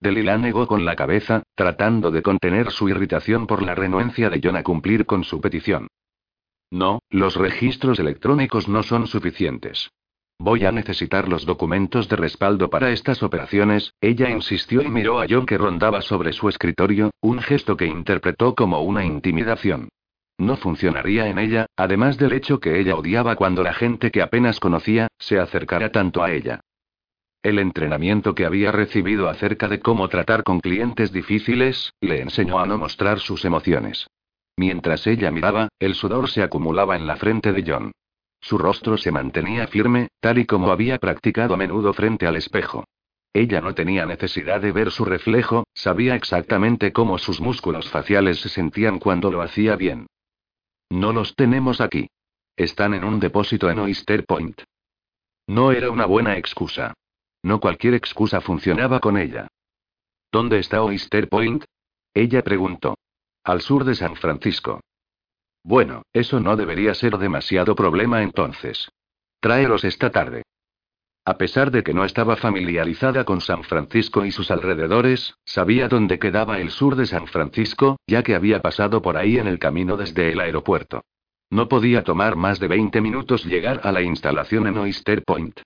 Delila negó con la cabeza, tratando de contener su irritación por la renuencia de John a cumplir con su petición. No, los registros electrónicos no son suficientes. Voy a necesitar los documentos de respaldo para estas operaciones, ella insistió y miró a John que rondaba sobre su escritorio, un gesto que interpretó como una intimidación. No funcionaría en ella, además del hecho que ella odiaba cuando la gente que apenas conocía, se acercara tanto a ella. El entrenamiento que había recibido acerca de cómo tratar con clientes difíciles, le enseñó a no mostrar sus emociones. Mientras ella miraba, el sudor se acumulaba en la frente de John. Su rostro se mantenía firme, tal y como había practicado a menudo frente al espejo. Ella no tenía necesidad de ver su reflejo, sabía exactamente cómo sus músculos faciales se sentían cuando lo hacía bien. No los tenemos aquí. Están en un depósito en Oyster Point. No era una buena excusa. No cualquier excusa funcionaba con ella. ¿Dónde está Oyster Point? Ella preguntó. Al sur de San Francisco. Bueno, eso no debería ser demasiado problema entonces. Tráelos esta tarde. A pesar de que no estaba familiarizada con San Francisco y sus alrededores, sabía dónde quedaba el sur de San Francisco, ya que había pasado por ahí en el camino desde el aeropuerto. No podía tomar más de 20 minutos llegar a la instalación en Oyster Point.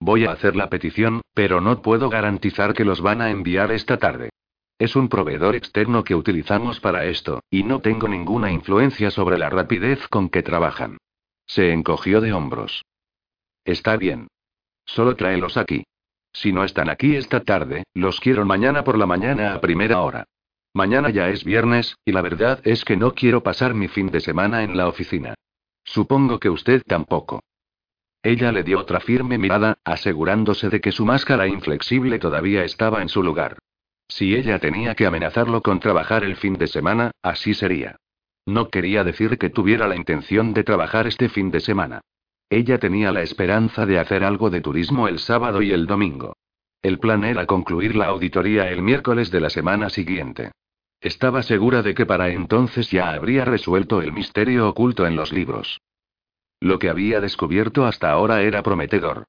Voy a hacer la petición, pero no puedo garantizar que los van a enviar esta tarde. Es un proveedor externo que utilizamos para esto, y no tengo ninguna influencia sobre la rapidez con que trabajan. Se encogió de hombros. Está bien. Solo tráelos aquí. Si no están aquí esta tarde, los quiero mañana por la mañana a primera hora. Mañana ya es viernes, y la verdad es que no quiero pasar mi fin de semana en la oficina. Supongo que usted tampoco. Ella le dio otra firme mirada, asegurándose de que su máscara inflexible todavía estaba en su lugar. Si ella tenía que amenazarlo con trabajar el fin de semana, así sería. No quería decir que tuviera la intención de trabajar este fin de semana. Ella tenía la esperanza de hacer algo de turismo el sábado y el domingo. El plan era concluir la auditoría el miércoles de la semana siguiente. Estaba segura de que para entonces ya habría resuelto el misterio oculto en los libros. Lo que había descubierto hasta ahora era prometedor.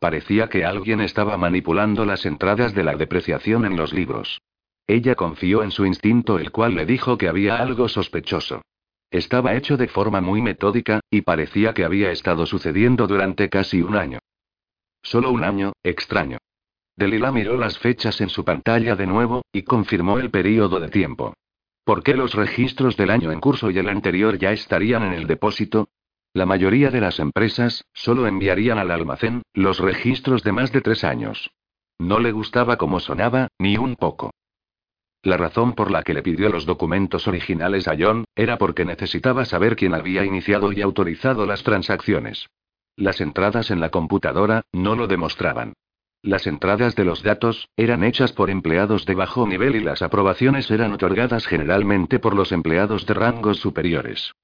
Parecía que alguien estaba manipulando las entradas de la depreciación en los libros. Ella confió en su instinto, el cual le dijo que había algo sospechoso. Estaba hecho de forma muy metódica, y parecía que había estado sucediendo durante casi un año. Solo un año, extraño. Delila miró las fechas en su pantalla de nuevo, y confirmó el período de tiempo. ¿Por qué los registros del año en curso y el anterior ya estarían en el depósito? La mayoría de las empresas, solo enviarían al almacén, los registros de más de tres años. No le gustaba cómo sonaba, ni un poco. La razón por la que le pidió los documentos originales a John, era porque necesitaba saber quién había iniciado y autorizado las transacciones. Las entradas en la computadora, no lo demostraban. Las entradas de los datos, eran hechas por empleados de bajo nivel y las aprobaciones eran otorgadas generalmente por los empleados de rangos superiores.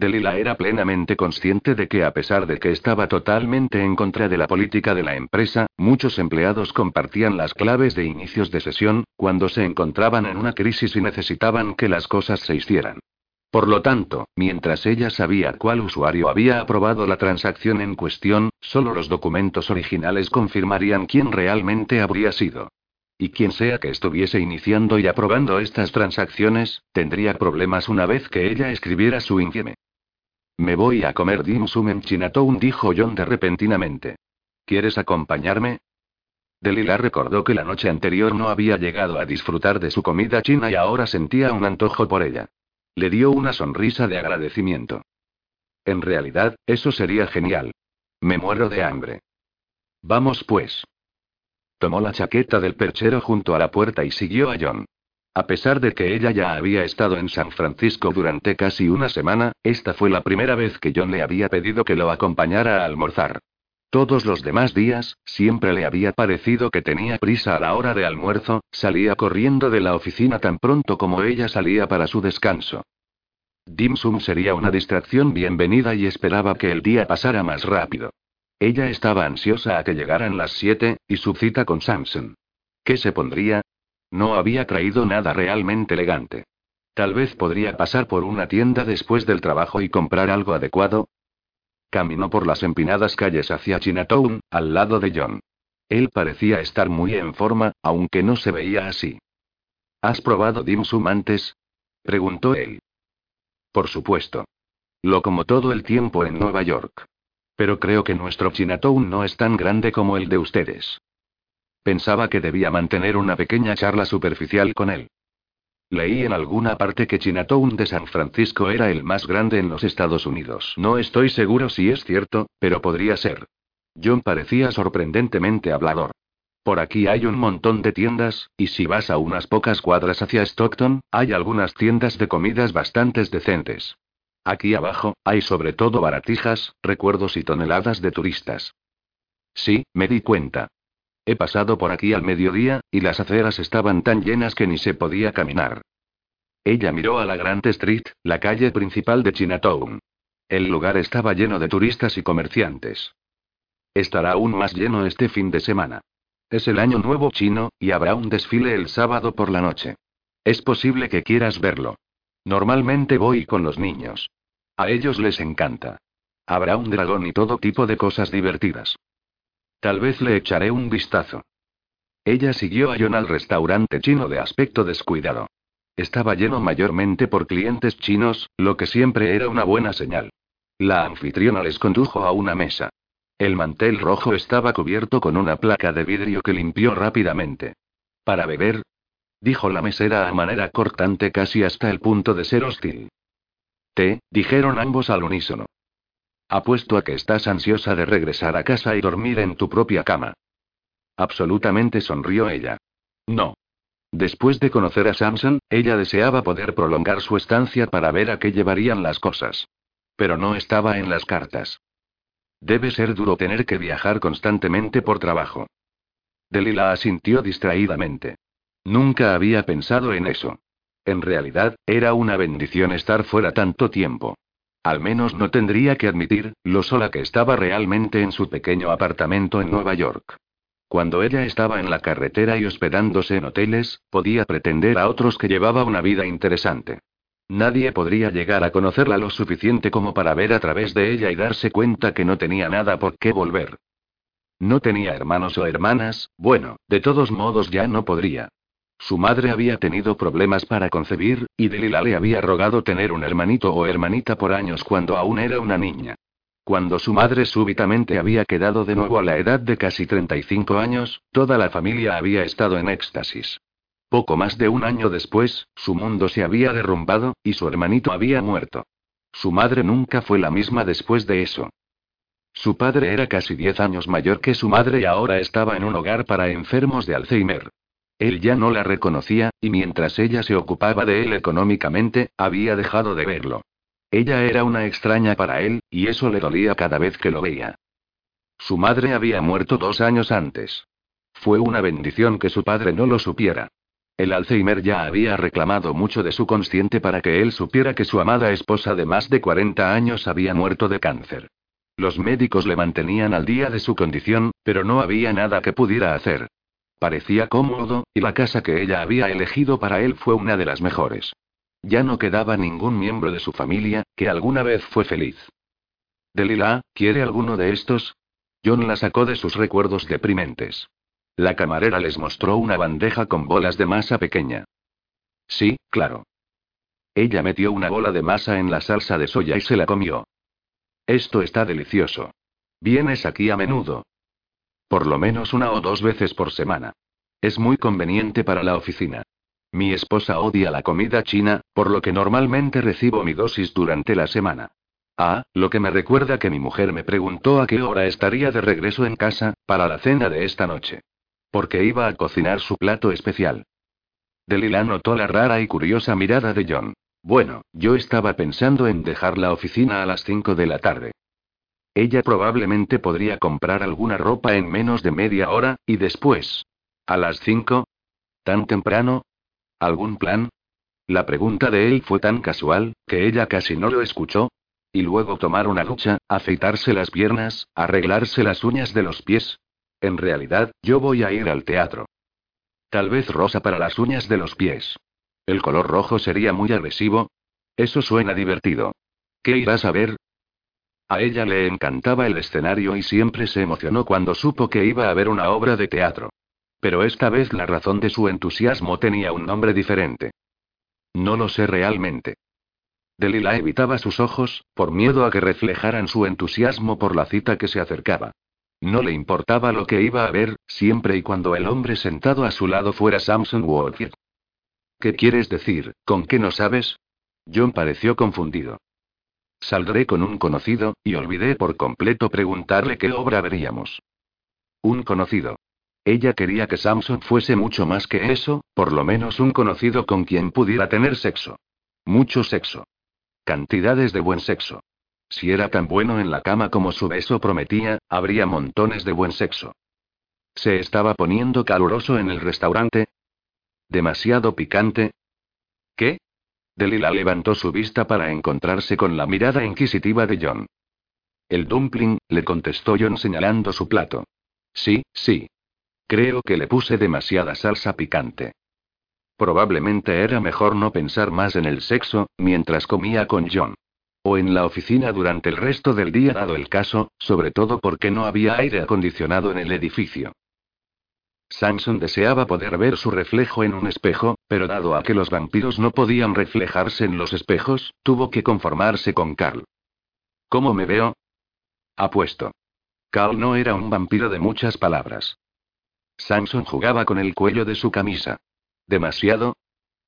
Delila era plenamente consciente de que a pesar de que estaba totalmente en contra de la política de la empresa, muchos empleados compartían las claves de inicios de sesión, cuando se encontraban en una crisis y necesitaban que las cosas se hicieran. Por lo tanto, mientras ella sabía cuál usuario había aprobado la transacción en cuestión, solo los documentos originales confirmarían quién realmente habría sido. Y quien sea que estuviese iniciando y aprobando estas transacciones, tendría problemas una vez que ella escribiera su infieme. Me voy a comer dim sum en Chinatown, dijo John de repentinamente. ¿Quieres acompañarme? Delila recordó que la noche anterior no había llegado a disfrutar de su comida china y ahora sentía un antojo por ella. Le dio una sonrisa de agradecimiento. En realidad, eso sería genial. Me muero de hambre. Vamos pues. Tomó la chaqueta del perchero junto a la puerta y siguió a John. A pesar de que ella ya había estado en San Francisco durante casi una semana, esta fue la primera vez que John le había pedido que lo acompañara a almorzar. Todos los demás días, siempre le había parecido que tenía prisa a la hora de almuerzo, salía corriendo de la oficina tan pronto como ella salía para su descanso. Dim Sum sería una distracción bienvenida y esperaba que el día pasara más rápido. Ella estaba ansiosa a que llegaran las siete, y su cita con Samson. ¿Qué se pondría? No había traído nada realmente elegante. Tal vez podría pasar por una tienda después del trabajo y comprar algo adecuado. Caminó por las empinadas calles hacia Chinatown, al lado de John. Él parecía estar muy en forma, aunque no se veía así. ¿Has probado dim sum antes? preguntó él. Por supuesto. Lo como todo el tiempo en Nueva York. Pero creo que nuestro Chinatown no es tan grande como el de ustedes. Pensaba que debía mantener una pequeña charla superficial con él. Leí en alguna parte que Chinatown de San Francisco era el más grande en los Estados Unidos. No estoy seguro si es cierto, pero podría ser. John parecía sorprendentemente hablador. Por aquí hay un montón de tiendas, y si vas a unas pocas cuadras hacia Stockton, hay algunas tiendas de comidas bastante decentes. Aquí abajo, hay sobre todo baratijas, recuerdos y toneladas de turistas. Sí, me di cuenta. He pasado por aquí al mediodía, y las aceras estaban tan llenas que ni se podía caminar. Ella miró a la Grant Street, la calle principal de Chinatown. El lugar estaba lleno de turistas y comerciantes. Estará aún más lleno este fin de semana. Es el año nuevo chino, y habrá un desfile el sábado por la noche. Es posible que quieras verlo. Normalmente voy con los niños. A ellos les encanta. Habrá un dragón y todo tipo de cosas divertidas. Tal vez le echaré un vistazo. Ella siguió a John al restaurante chino de aspecto descuidado. Estaba lleno mayormente por clientes chinos, lo que siempre era una buena señal. La anfitriona les condujo a una mesa. El mantel rojo estaba cubierto con una placa de vidrio que limpió rápidamente. ¿Para beber? dijo la mesera a manera cortante casi hasta el punto de ser hostil. Té, dijeron ambos al unísono. Apuesto a que estás ansiosa de regresar a casa y dormir en tu propia cama. Absolutamente sonrió ella. No. Después de conocer a Samson, ella deseaba poder prolongar su estancia para ver a qué llevarían las cosas. Pero no estaba en las cartas. Debe ser duro tener que viajar constantemente por trabajo. Delila asintió distraídamente. Nunca había pensado en eso. En realidad, era una bendición estar fuera tanto tiempo. Al menos no tendría que admitir, lo sola que estaba realmente en su pequeño apartamento en Nueva York. Cuando ella estaba en la carretera y hospedándose en hoteles, podía pretender a otros que llevaba una vida interesante. Nadie podría llegar a conocerla lo suficiente como para ver a través de ella y darse cuenta que no tenía nada por qué volver. No tenía hermanos o hermanas, bueno, de todos modos ya no podría. Su madre había tenido problemas para concebir, y Delila le había rogado tener un hermanito o hermanita por años cuando aún era una niña. Cuando su madre súbitamente había quedado de nuevo a la edad de casi 35 años, toda la familia había estado en éxtasis. Poco más de un año después, su mundo se había derrumbado, y su hermanito había muerto. Su madre nunca fue la misma después de eso. Su padre era casi 10 años mayor que su madre y ahora estaba en un hogar para enfermos de Alzheimer. Él ya no la reconocía, y mientras ella se ocupaba de él económicamente, había dejado de verlo. Ella era una extraña para él, y eso le dolía cada vez que lo veía. Su madre había muerto dos años antes. Fue una bendición que su padre no lo supiera. El Alzheimer ya había reclamado mucho de su consciente para que él supiera que su amada esposa de más de 40 años había muerto de cáncer. Los médicos le mantenían al día de su condición, pero no había nada que pudiera hacer. Parecía cómodo, y la casa que ella había elegido para él fue una de las mejores. Ya no quedaba ningún miembro de su familia, que alguna vez fue feliz. Delila, ¿quiere alguno de estos? John la sacó de sus recuerdos deprimentes. La camarera les mostró una bandeja con bolas de masa pequeña. Sí, claro. Ella metió una bola de masa en la salsa de soya y se la comió. Esto está delicioso. ¿Vienes aquí a menudo? Por lo menos una o dos veces por semana. Es muy conveniente para la oficina. Mi esposa odia la comida china, por lo que normalmente recibo mi dosis durante la semana. Ah, lo que me recuerda que mi mujer me preguntó a qué hora estaría de regreso en casa, para la cena de esta noche. Porque iba a cocinar su plato especial. Delila notó la rara y curiosa mirada de John. Bueno, yo estaba pensando en dejar la oficina a las 5 de la tarde. Ella probablemente podría comprar alguna ropa en menos de media hora, y después. ¿A las cinco? ¿Tan temprano? ¿Algún plan? La pregunta de él fue tan casual, que ella casi no lo escuchó. Y luego tomar una ducha, afeitarse las piernas, arreglarse las uñas de los pies. En realidad, yo voy a ir al teatro. Tal vez rosa para las uñas de los pies. El color rojo sería muy agresivo. Eso suena divertido. ¿Qué irás a ver? A ella le encantaba el escenario y siempre se emocionó cuando supo que iba a ver una obra de teatro. Pero esta vez la razón de su entusiasmo tenía un nombre diferente. No lo sé realmente. Delila evitaba sus ojos, por miedo a que reflejaran su entusiasmo por la cita que se acercaba. No le importaba lo que iba a ver, siempre y cuando el hombre sentado a su lado fuera Samson Walker. ¿Qué quieres decir, con qué no sabes? John pareció confundido. Saldré con un conocido, y olvidé por completo preguntarle qué obra veríamos. Un conocido. Ella quería que Samson fuese mucho más que eso, por lo menos un conocido con quien pudiera tener sexo. Mucho sexo. Cantidades de buen sexo. Si era tan bueno en la cama como su beso prometía, habría montones de buen sexo. ¿Se estaba poniendo caluroso en el restaurante? ¿Demasiado picante? ¿Qué? Delila levantó su vista para encontrarse con la mirada inquisitiva de John. El dumpling, le contestó John señalando su plato. Sí, sí. Creo que le puse demasiada salsa picante. Probablemente era mejor no pensar más en el sexo, mientras comía con John. O en la oficina durante el resto del día dado el caso, sobre todo porque no había aire acondicionado en el edificio. Samson deseaba poder ver su reflejo en un espejo, pero dado a que los vampiros no podían reflejarse en los espejos, tuvo que conformarse con Carl. ¿Cómo me veo? Apuesto. Carl no era un vampiro de muchas palabras. Samson jugaba con el cuello de su camisa. ¿Demasiado?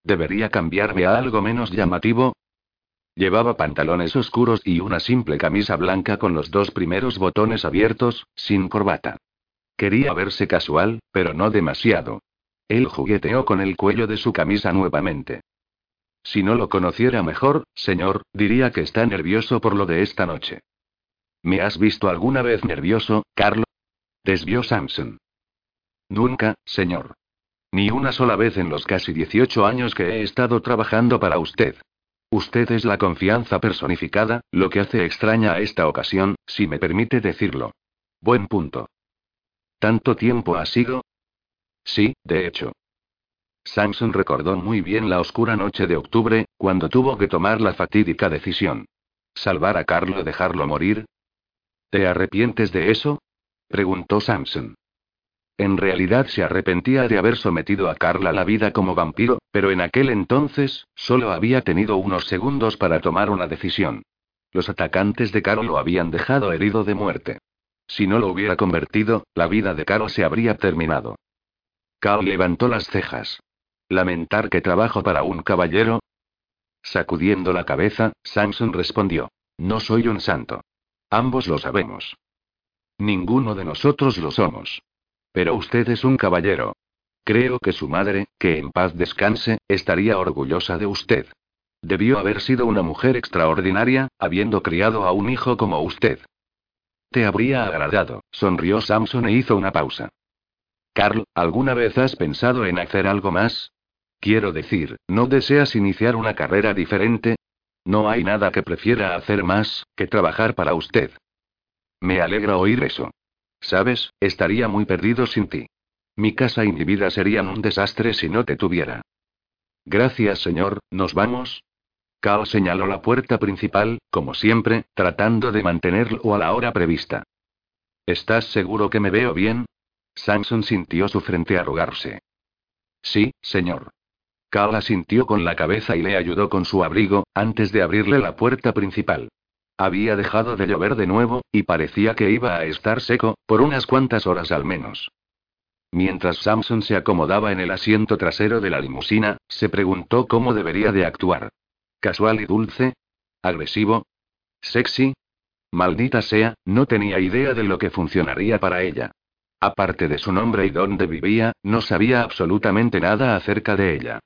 ¿Debería cambiarme a algo menos llamativo? Llevaba pantalones oscuros y una simple camisa blanca con los dos primeros botones abiertos, sin corbata. Quería verse casual, pero no demasiado. Él jugueteó con el cuello de su camisa nuevamente. Si no lo conociera mejor, señor, diría que está nervioso por lo de esta noche. ¿Me has visto alguna vez nervioso, Carlo? Desvió Samson. Nunca, señor. Ni una sola vez en los casi 18 años que he estado trabajando para usted. Usted es la confianza personificada, lo que hace extraña a esta ocasión, si me permite decirlo. Buen punto. ¿Tanto tiempo ha sido? Sí, de hecho. Samson recordó muy bien la oscura noche de octubre, cuando tuvo que tomar la fatídica decisión. ¿Salvar a Carlo o dejarlo morir? ¿Te arrepientes de eso? preguntó Samson. En realidad se arrepentía de haber sometido a Carla a la vida como vampiro, pero en aquel entonces, solo había tenido unos segundos para tomar una decisión. Los atacantes de Carl lo habían dejado herido de muerte. Si no lo hubiera convertido, la vida de Carl se habría terminado. Carl levantó las cejas. ¿Lamentar que trabajo para un caballero? Sacudiendo la cabeza, Samson respondió. No soy un santo. Ambos lo sabemos. Ninguno de nosotros lo somos. Pero usted es un caballero. Creo que su madre, que en paz descanse, estaría orgullosa de usted. Debió haber sido una mujer extraordinaria, habiendo criado a un hijo como usted. Te habría agradado, sonrió Samson e hizo una pausa. Carl, ¿alguna vez has pensado en hacer algo más? Quiero decir, ¿no deseas iniciar una carrera diferente? No hay nada que prefiera hacer más, que trabajar para usted. Me alegra oír eso. Sabes, estaría muy perdido sin ti. Mi casa y mi vida serían un desastre si no te tuviera. Gracias, señor, ¿nos vamos? Carl señaló la puerta principal, como siempre, tratando de mantenerlo a la hora prevista. ¿Estás seguro que me veo bien? Samson sintió su frente arrugarse. Sí, señor. Carl asintió con la cabeza y le ayudó con su abrigo, antes de abrirle la puerta principal. Había dejado de llover de nuevo, y parecía que iba a estar seco, por unas cuantas horas al menos. Mientras Samson se acomodaba en el asiento trasero de la limusina, se preguntó cómo debería de actuar. ¿Casual y dulce? ¿Agresivo? ¿Sexy? Maldita sea, no tenía idea de lo que funcionaría para ella. Aparte de su nombre y dónde vivía, no sabía absolutamente nada acerca de ella.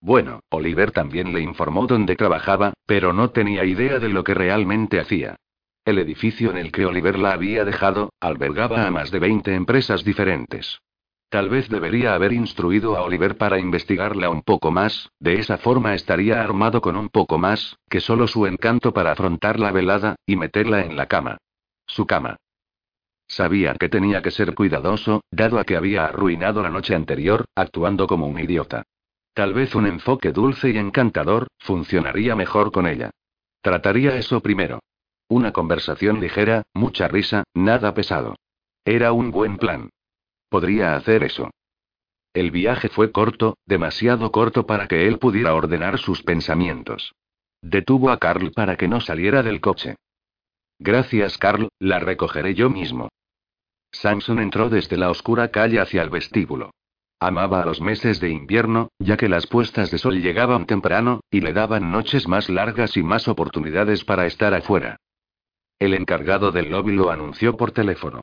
Bueno, Oliver también le informó dónde trabajaba, pero no tenía idea de lo que realmente hacía. El edificio en el que Oliver la había dejado, albergaba a más de 20 empresas diferentes. Tal vez debería haber instruido a Oliver para investigarla un poco más, de esa forma estaría armado con un poco más, que solo su encanto para afrontar la velada, y meterla en la cama. Su cama. Sabía que tenía que ser cuidadoso, dado a que había arruinado la noche anterior, actuando como un idiota. Tal vez un enfoque dulce y encantador, funcionaría mejor con ella. Trataría eso primero. Una conversación ligera, mucha risa, nada pesado. Era un buen plan. Podría hacer eso. El viaje fue corto, demasiado corto para que él pudiera ordenar sus pensamientos. Detuvo a Carl para que no saliera del coche. Gracias, Carl, la recogeré yo mismo. Samson entró desde la oscura calle hacia el vestíbulo. Amaba los meses de invierno, ya que las puestas de sol llegaban temprano, y le daban noches más largas y más oportunidades para estar afuera. El encargado del lobby lo anunció por teléfono.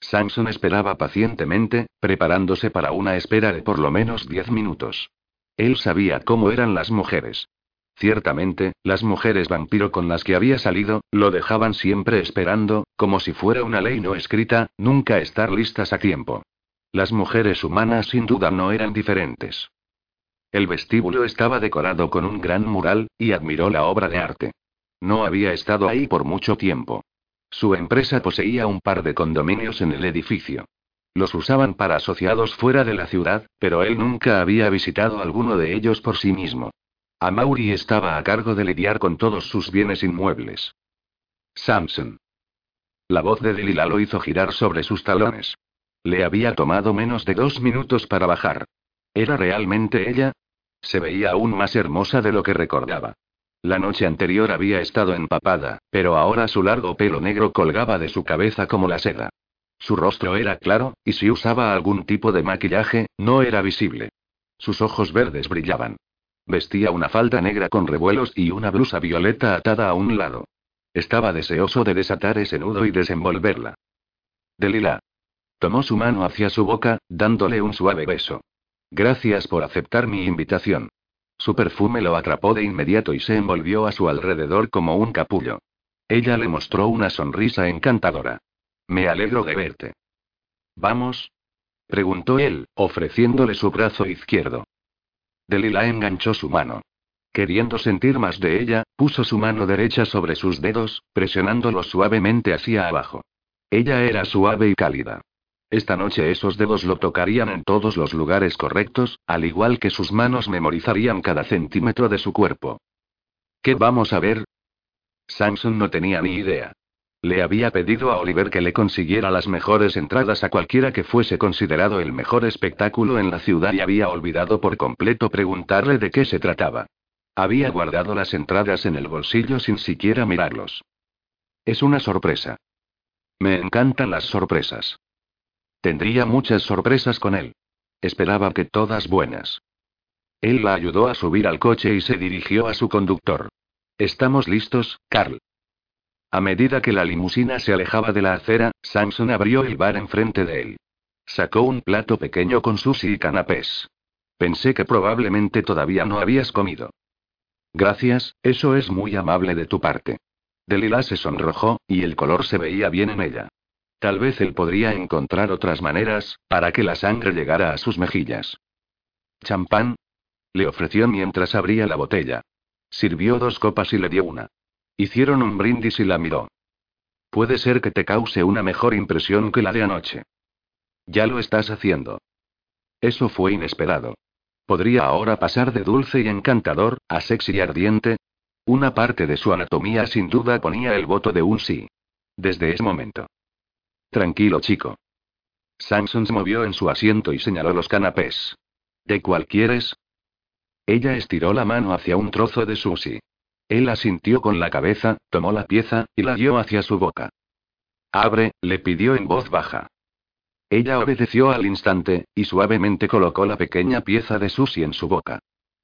Samson esperaba pacientemente, preparándose para una espera de por lo menos diez minutos. Él sabía cómo eran las mujeres. Ciertamente, las mujeres vampiro con las que había salido, lo dejaban siempre esperando, como si fuera una ley no escrita, nunca estar listas a tiempo. Las mujeres humanas sin duda no eran diferentes. El vestíbulo estaba decorado con un gran mural, y admiró la obra de arte. No había estado ahí por mucho tiempo. Su empresa poseía un par de condominios en el edificio. Los usaban para asociados fuera de la ciudad, pero él nunca había visitado alguno de ellos por sí mismo. Amaury estaba a cargo de lidiar con todos sus bienes inmuebles. Samson. La voz de Delila lo hizo girar sobre sus talones. Le había tomado menos de dos minutos para bajar. ¿Era realmente ella? Se veía aún más hermosa de lo que recordaba. La noche anterior había estado empapada, pero ahora su largo pelo negro colgaba de su cabeza como la seda. Su rostro era claro, y si usaba algún tipo de maquillaje, no era visible. Sus ojos verdes brillaban. Vestía una falda negra con revuelos y una blusa violeta atada a un lado. Estaba deseoso de desatar ese nudo y desenvolverla. Delila. Tomó su mano hacia su boca, dándole un suave beso. Gracias por aceptar mi invitación. Su perfume lo atrapó de inmediato y se envolvió a su alrededor como un capullo. Ella le mostró una sonrisa encantadora. Me alegro de verte. ¿Vamos? preguntó él, ofreciéndole su brazo izquierdo. Delila enganchó su mano. Queriendo sentir más de ella, puso su mano derecha sobre sus dedos, presionándolos suavemente hacia abajo. Ella era suave y cálida. Esta noche esos dedos lo tocarían en todos los lugares correctos, al igual que sus manos memorizarían cada centímetro de su cuerpo. ¿Qué vamos a ver? Samson no tenía ni idea. Le había pedido a Oliver que le consiguiera las mejores entradas a cualquiera que fuese considerado el mejor espectáculo en la ciudad y había olvidado por completo preguntarle de qué se trataba. Había guardado las entradas en el bolsillo sin siquiera mirarlos. Es una sorpresa. Me encantan las sorpresas. Tendría muchas sorpresas con él. Esperaba que todas buenas. Él la ayudó a subir al coche y se dirigió a su conductor. ¿Estamos listos, Carl? A medida que la limusina se alejaba de la acera, Samson abrió el bar enfrente de él. Sacó un plato pequeño con sushi y canapés. Pensé que probablemente todavía no habías comido. Gracias, eso es muy amable de tu parte. Delila se sonrojó, y el color se veía bien en ella. Tal vez él podría encontrar otras maneras, para que la sangre llegara a sus mejillas. ¿Champán? Le ofreció mientras abría la botella. Sirvió dos copas y le dio una. Hicieron un brindis y la miró. Puede ser que te cause una mejor impresión que la de anoche. Ya lo estás haciendo. Eso fue inesperado. ¿Podría ahora pasar de dulce y encantador, a sexy y ardiente? Una parte de su anatomía sin duda ponía el voto de un sí. Desde ese momento. Tranquilo, chico. Samson se movió en su asiento y señaló los canapés. ¿De cuál quieres? Ella estiró la mano hacia un trozo de sushi. Él asintió con la cabeza, tomó la pieza, y la dio hacia su boca. Abre, le pidió en voz baja. Ella obedeció al instante, y suavemente colocó la pequeña pieza de sushi en su boca.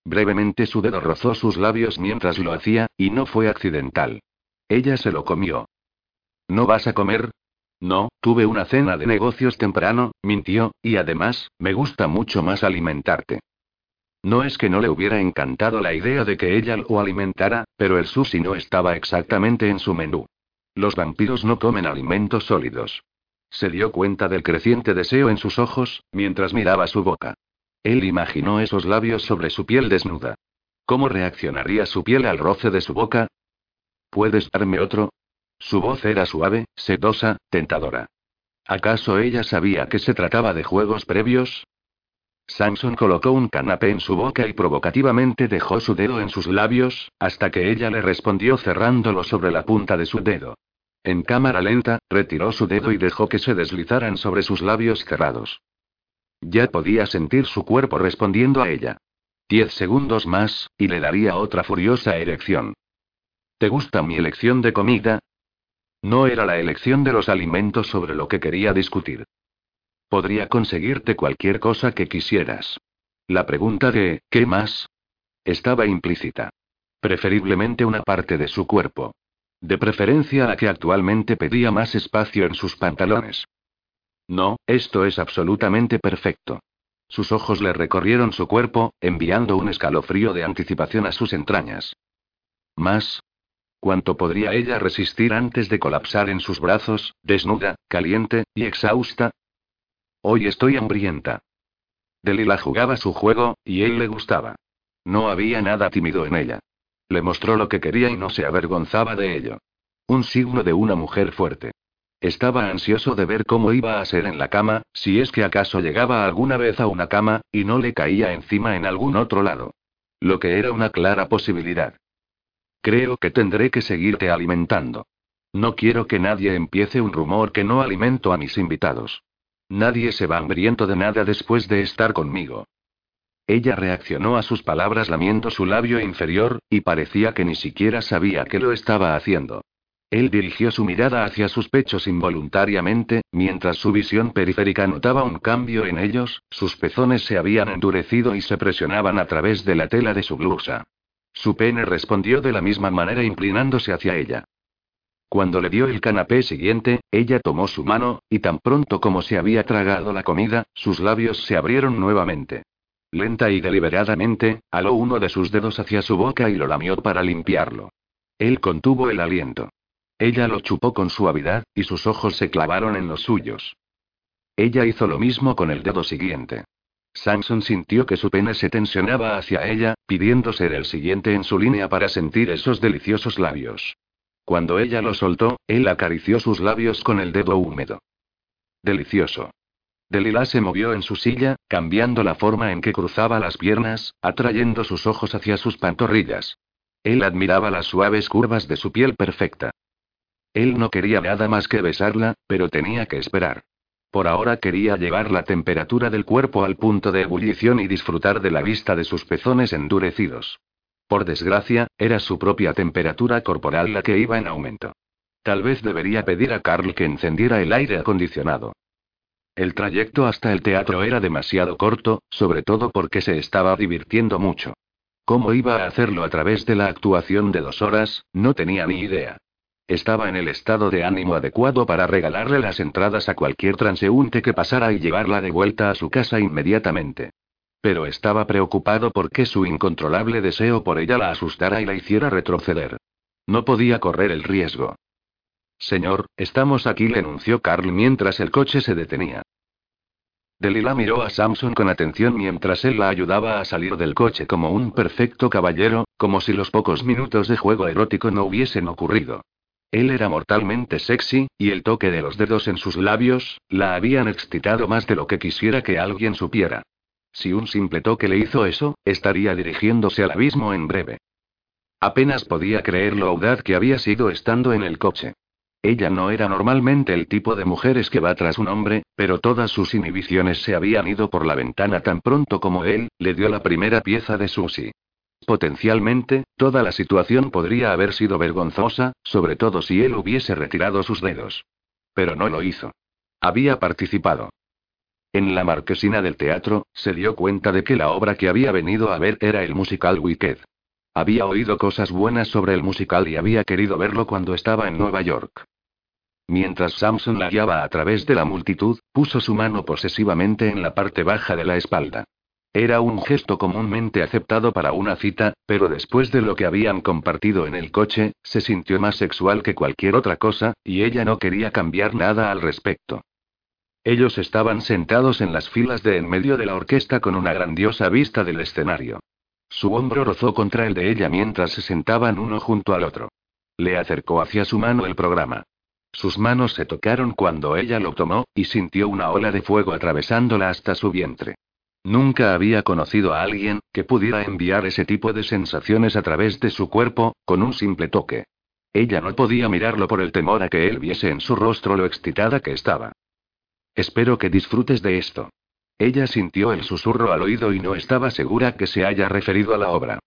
Brevemente su dedo rozó sus labios mientras lo hacía, y no fue accidental. Ella se lo comió. ¿No vas a comer? No, tuve una cena de negocios temprano, mintió, y además, me gusta mucho más alimentarte. No es que no le hubiera encantado la idea de que ella lo alimentara, pero el sushi no estaba exactamente en su menú. Los vampiros no comen alimentos sólidos. Se dio cuenta del creciente deseo en sus ojos, mientras miraba su boca. Él imaginó esos labios sobre su piel desnuda. ¿Cómo reaccionaría su piel al roce de su boca? ¿Puedes darme otro? Su voz era suave, sedosa, tentadora. ¿Acaso ella sabía que se trataba de juegos previos? Samson colocó un canapé en su boca y provocativamente dejó su dedo en sus labios, hasta que ella le respondió cerrándolo sobre la punta de su dedo. En cámara lenta, retiró su dedo y dejó que se deslizaran sobre sus labios cerrados. Ya podía sentir su cuerpo respondiendo a ella. Diez segundos más, y le daría otra furiosa erección. ¿Te gusta mi elección de comida? No era la elección de los alimentos sobre lo que quería discutir. Podría conseguirte cualquier cosa que quisieras. La pregunta de, ¿qué más? Estaba implícita. Preferiblemente una parte de su cuerpo. De preferencia la que actualmente pedía más espacio en sus pantalones. No, esto es absolutamente perfecto. Sus ojos le recorrieron su cuerpo, enviando un escalofrío de anticipación a sus entrañas. ¿Más? ¿Cuánto podría ella resistir antes de colapsar en sus brazos, desnuda, caliente, y exhausta? Hoy estoy hambrienta. Delila jugaba su juego, y él le gustaba. No había nada tímido en ella. Le mostró lo que quería y no se avergonzaba de ello. Un signo de una mujer fuerte. Estaba ansioso de ver cómo iba a ser en la cama, si es que acaso llegaba alguna vez a una cama, y no le caía encima en algún otro lado. Lo que era una clara posibilidad. Creo que tendré que seguirte alimentando. No quiero que nadie empiece un rumor que no alimento a mis invitados. Nadie se va hambriento de nada después de estar conmigo. Ella reaccionó a sus palabras lamiendo su labio inferior, y parecía que ni siquiera sabía que lo estaba haciendo. Él dirigió su mirada hacia sus pechos involuntariamente, mientras su visión periférica notaba un cambio en ellos, sus pezones se habían endurecido y se presionaban a través de la tela de su blusa. Su pene respondió de la misma manera inclinándose hacia ella. Cuando le dio el canapé siguiente, ella tomó su mano, y tan pronto como se había tragado la comida, sus labios se abrieron nuevamente. Lenta y deliberadamente, aló uno de sus dedos hacia su boca y lo lamió para limpiarlo. Él contuvo el aliento. Ella lo chupó con suavidad, y sus ojos se clavaron en los suyos. Ella hizo lo mismo con el dedo siguiente. Samson sintió que su pene se tensionaba hacia ella, pidiendo ser el siguiente en su línea para sentir esos deliciosos labios. Cuando ella lo soltó, él acarició sus labios con el dedo húmedo. Delicioso. Delila se movió en su silla, cambiando la forma en que cruzaba las piernas, atrayendo sus ojos hacia sus pantorrillas. Él admiraba las suaves curvas de su piel perfecta. Él no quería nada más que besarla, pero tenía que esperar. Por ahora quería llevar la temperatura del cuerpo al punto de ebullición y disfrutar de la vista de sus pezones endurecidos. Por desgracia, era su propia temperatura corporal la que iba en aumento. Tal vez debería pedir a Carl que encendiera el aire acondicionado. El trayecto hasta el teatro era demasiado corto, sobre todo porque se estaba divirtiendo mucho. ¿Cómo iba a hacerlo a través de la actuación de dos horas? No tenía ni idea. Estaba en el estado de ánimo adecuado para regalarle las entradas a cualquier transeúnte que pasara y llevarla de vuelta a su casa inmediatamente. Pero estaba preocupado porque su incontrolable deseo por ella la asustara y la hiciera retroceder. No podía correr el riesgo. Señor, estamos aquí, le anunció Carl mientras el coche se detenía. Delila miró a Samson con atención mientras él la ayudaba a salir del coche como un perfecto caballero, como si los pocos minutos de juego erótico no hubiesen ocurrido. Él era mortalmente sexy, y el toque de los dedos en sus labios, la habían excitado más de lo que quisiera que alguien supiera. Si un simple toque le hizo eso, estaría dirigiéndose al abismo en breve. Apenas podía creer lo audaz que había sido estando en el coche. Ella no era normalmente el tipo de mujeres que va tras un hombre, pero todas sus inhibiciones se habían ido por la ventana tan pronto como él, le dio la primera pieza de sushi. Potencialmente, toda la situación podría haber sido vergonzosa, sobre todo si él hubiese retirado sus dedos. Pero no lo hizo. Había participado. En la marquesina del teatro, se dio cuenta de que la obra que había venido a ver era el musical Wicked. Había oído cosas buenas sobre el musical y había querido verlo cuando estaba en Nueva York. Mientras Samson la guiaba a través de la multitud, puso su mano posesivamente en la parte baja de la espalda. Era un gesto comúnmente aceptado para una cita, pero después de lo que habían compartido en el coche, se sintió más sexual que cualquier otra cosa, y ella no quería cambiar nada al respecto. Ellos estaban sentados en las filas de en medio de la orquesta con una grandiosa vista del escenario. Su hombro rozó contra el de ella mientras se sentaban uno junto al otro. Le acercó hacia su mano el programa. Sus manos se tocaron cuando ella lo tomó, y sintió una ola de fuego atravesándola hasta su vientre. Nunca había conocido a alguien que pudiera enviar ese tipo de sensaciones a través de su cuerpo, con un simple toque. Ella no podía mirarlo por el temor a que él viese en su rostro lo excitada que estaba. Espero que disfrutes de esto. Ella sintió el susurro al oído y no estaba segura que se haya referido a la obra.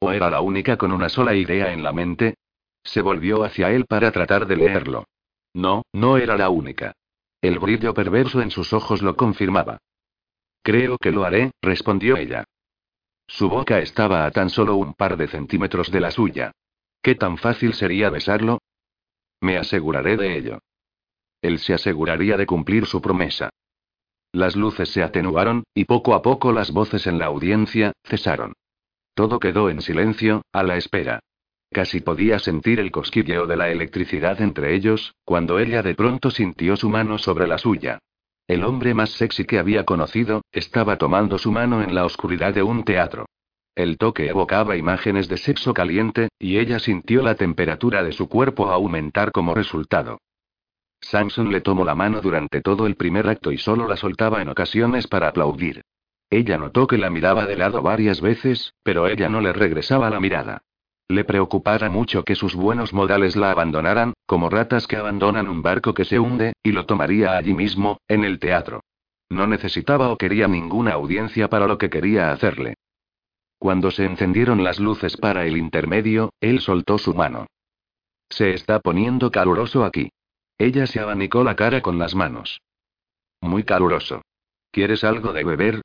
¿O era la única con una sola idea en la mente? Se volvió hacia él para tratar de leerlo. No, no era la única. El brillo perverso en sus ojos lo confirmaba. Creo que lo haré, respondió ella. Su boca estaba a tan solo un par de centímetros de la suya. ¿Qué tan fácil sería besarlo? Me aseguraré de ello. Él se aseguraría de cumplir su promesa. Las luces se atenuaron, y poco a poco las voces en la audiencia cesaron. Todo quedó en silencio, a la espera. Casi podía sentir el cosquilleo de la electricidad entre ellos, cuando ella de pronto sintió su mano sobre la suya. El hombre más sexy que había conocido, estaba tomando su mano en la oscuridad de un teatro. El toque evocaba imágenes de sexo caliente, y ella sintió la temperatura de su cuerpo aumentar como resultado. Samson le tomó la mano durante todo el primer acto y solo la soltaba en ocasiones para aplaudir. Ella notó que la miraba de lado varias veces, pero ella no le regresaba la mirada. Le preocupara mucho que sus buenos modales la abandonaran, como ratas que abandonan un barco que se hunde, y lo tomaría allí mismo, en el teatro. No necesitaba o quería ninguna audiencia para lo que quería hacerle. Cuando se encendieron las luces para el intermedio, él soltó su mano. Se está poniendo caluroso aquí. Ella se abanicó la cara con las manos. Muy caluroso. ¿Quieres algo de beber?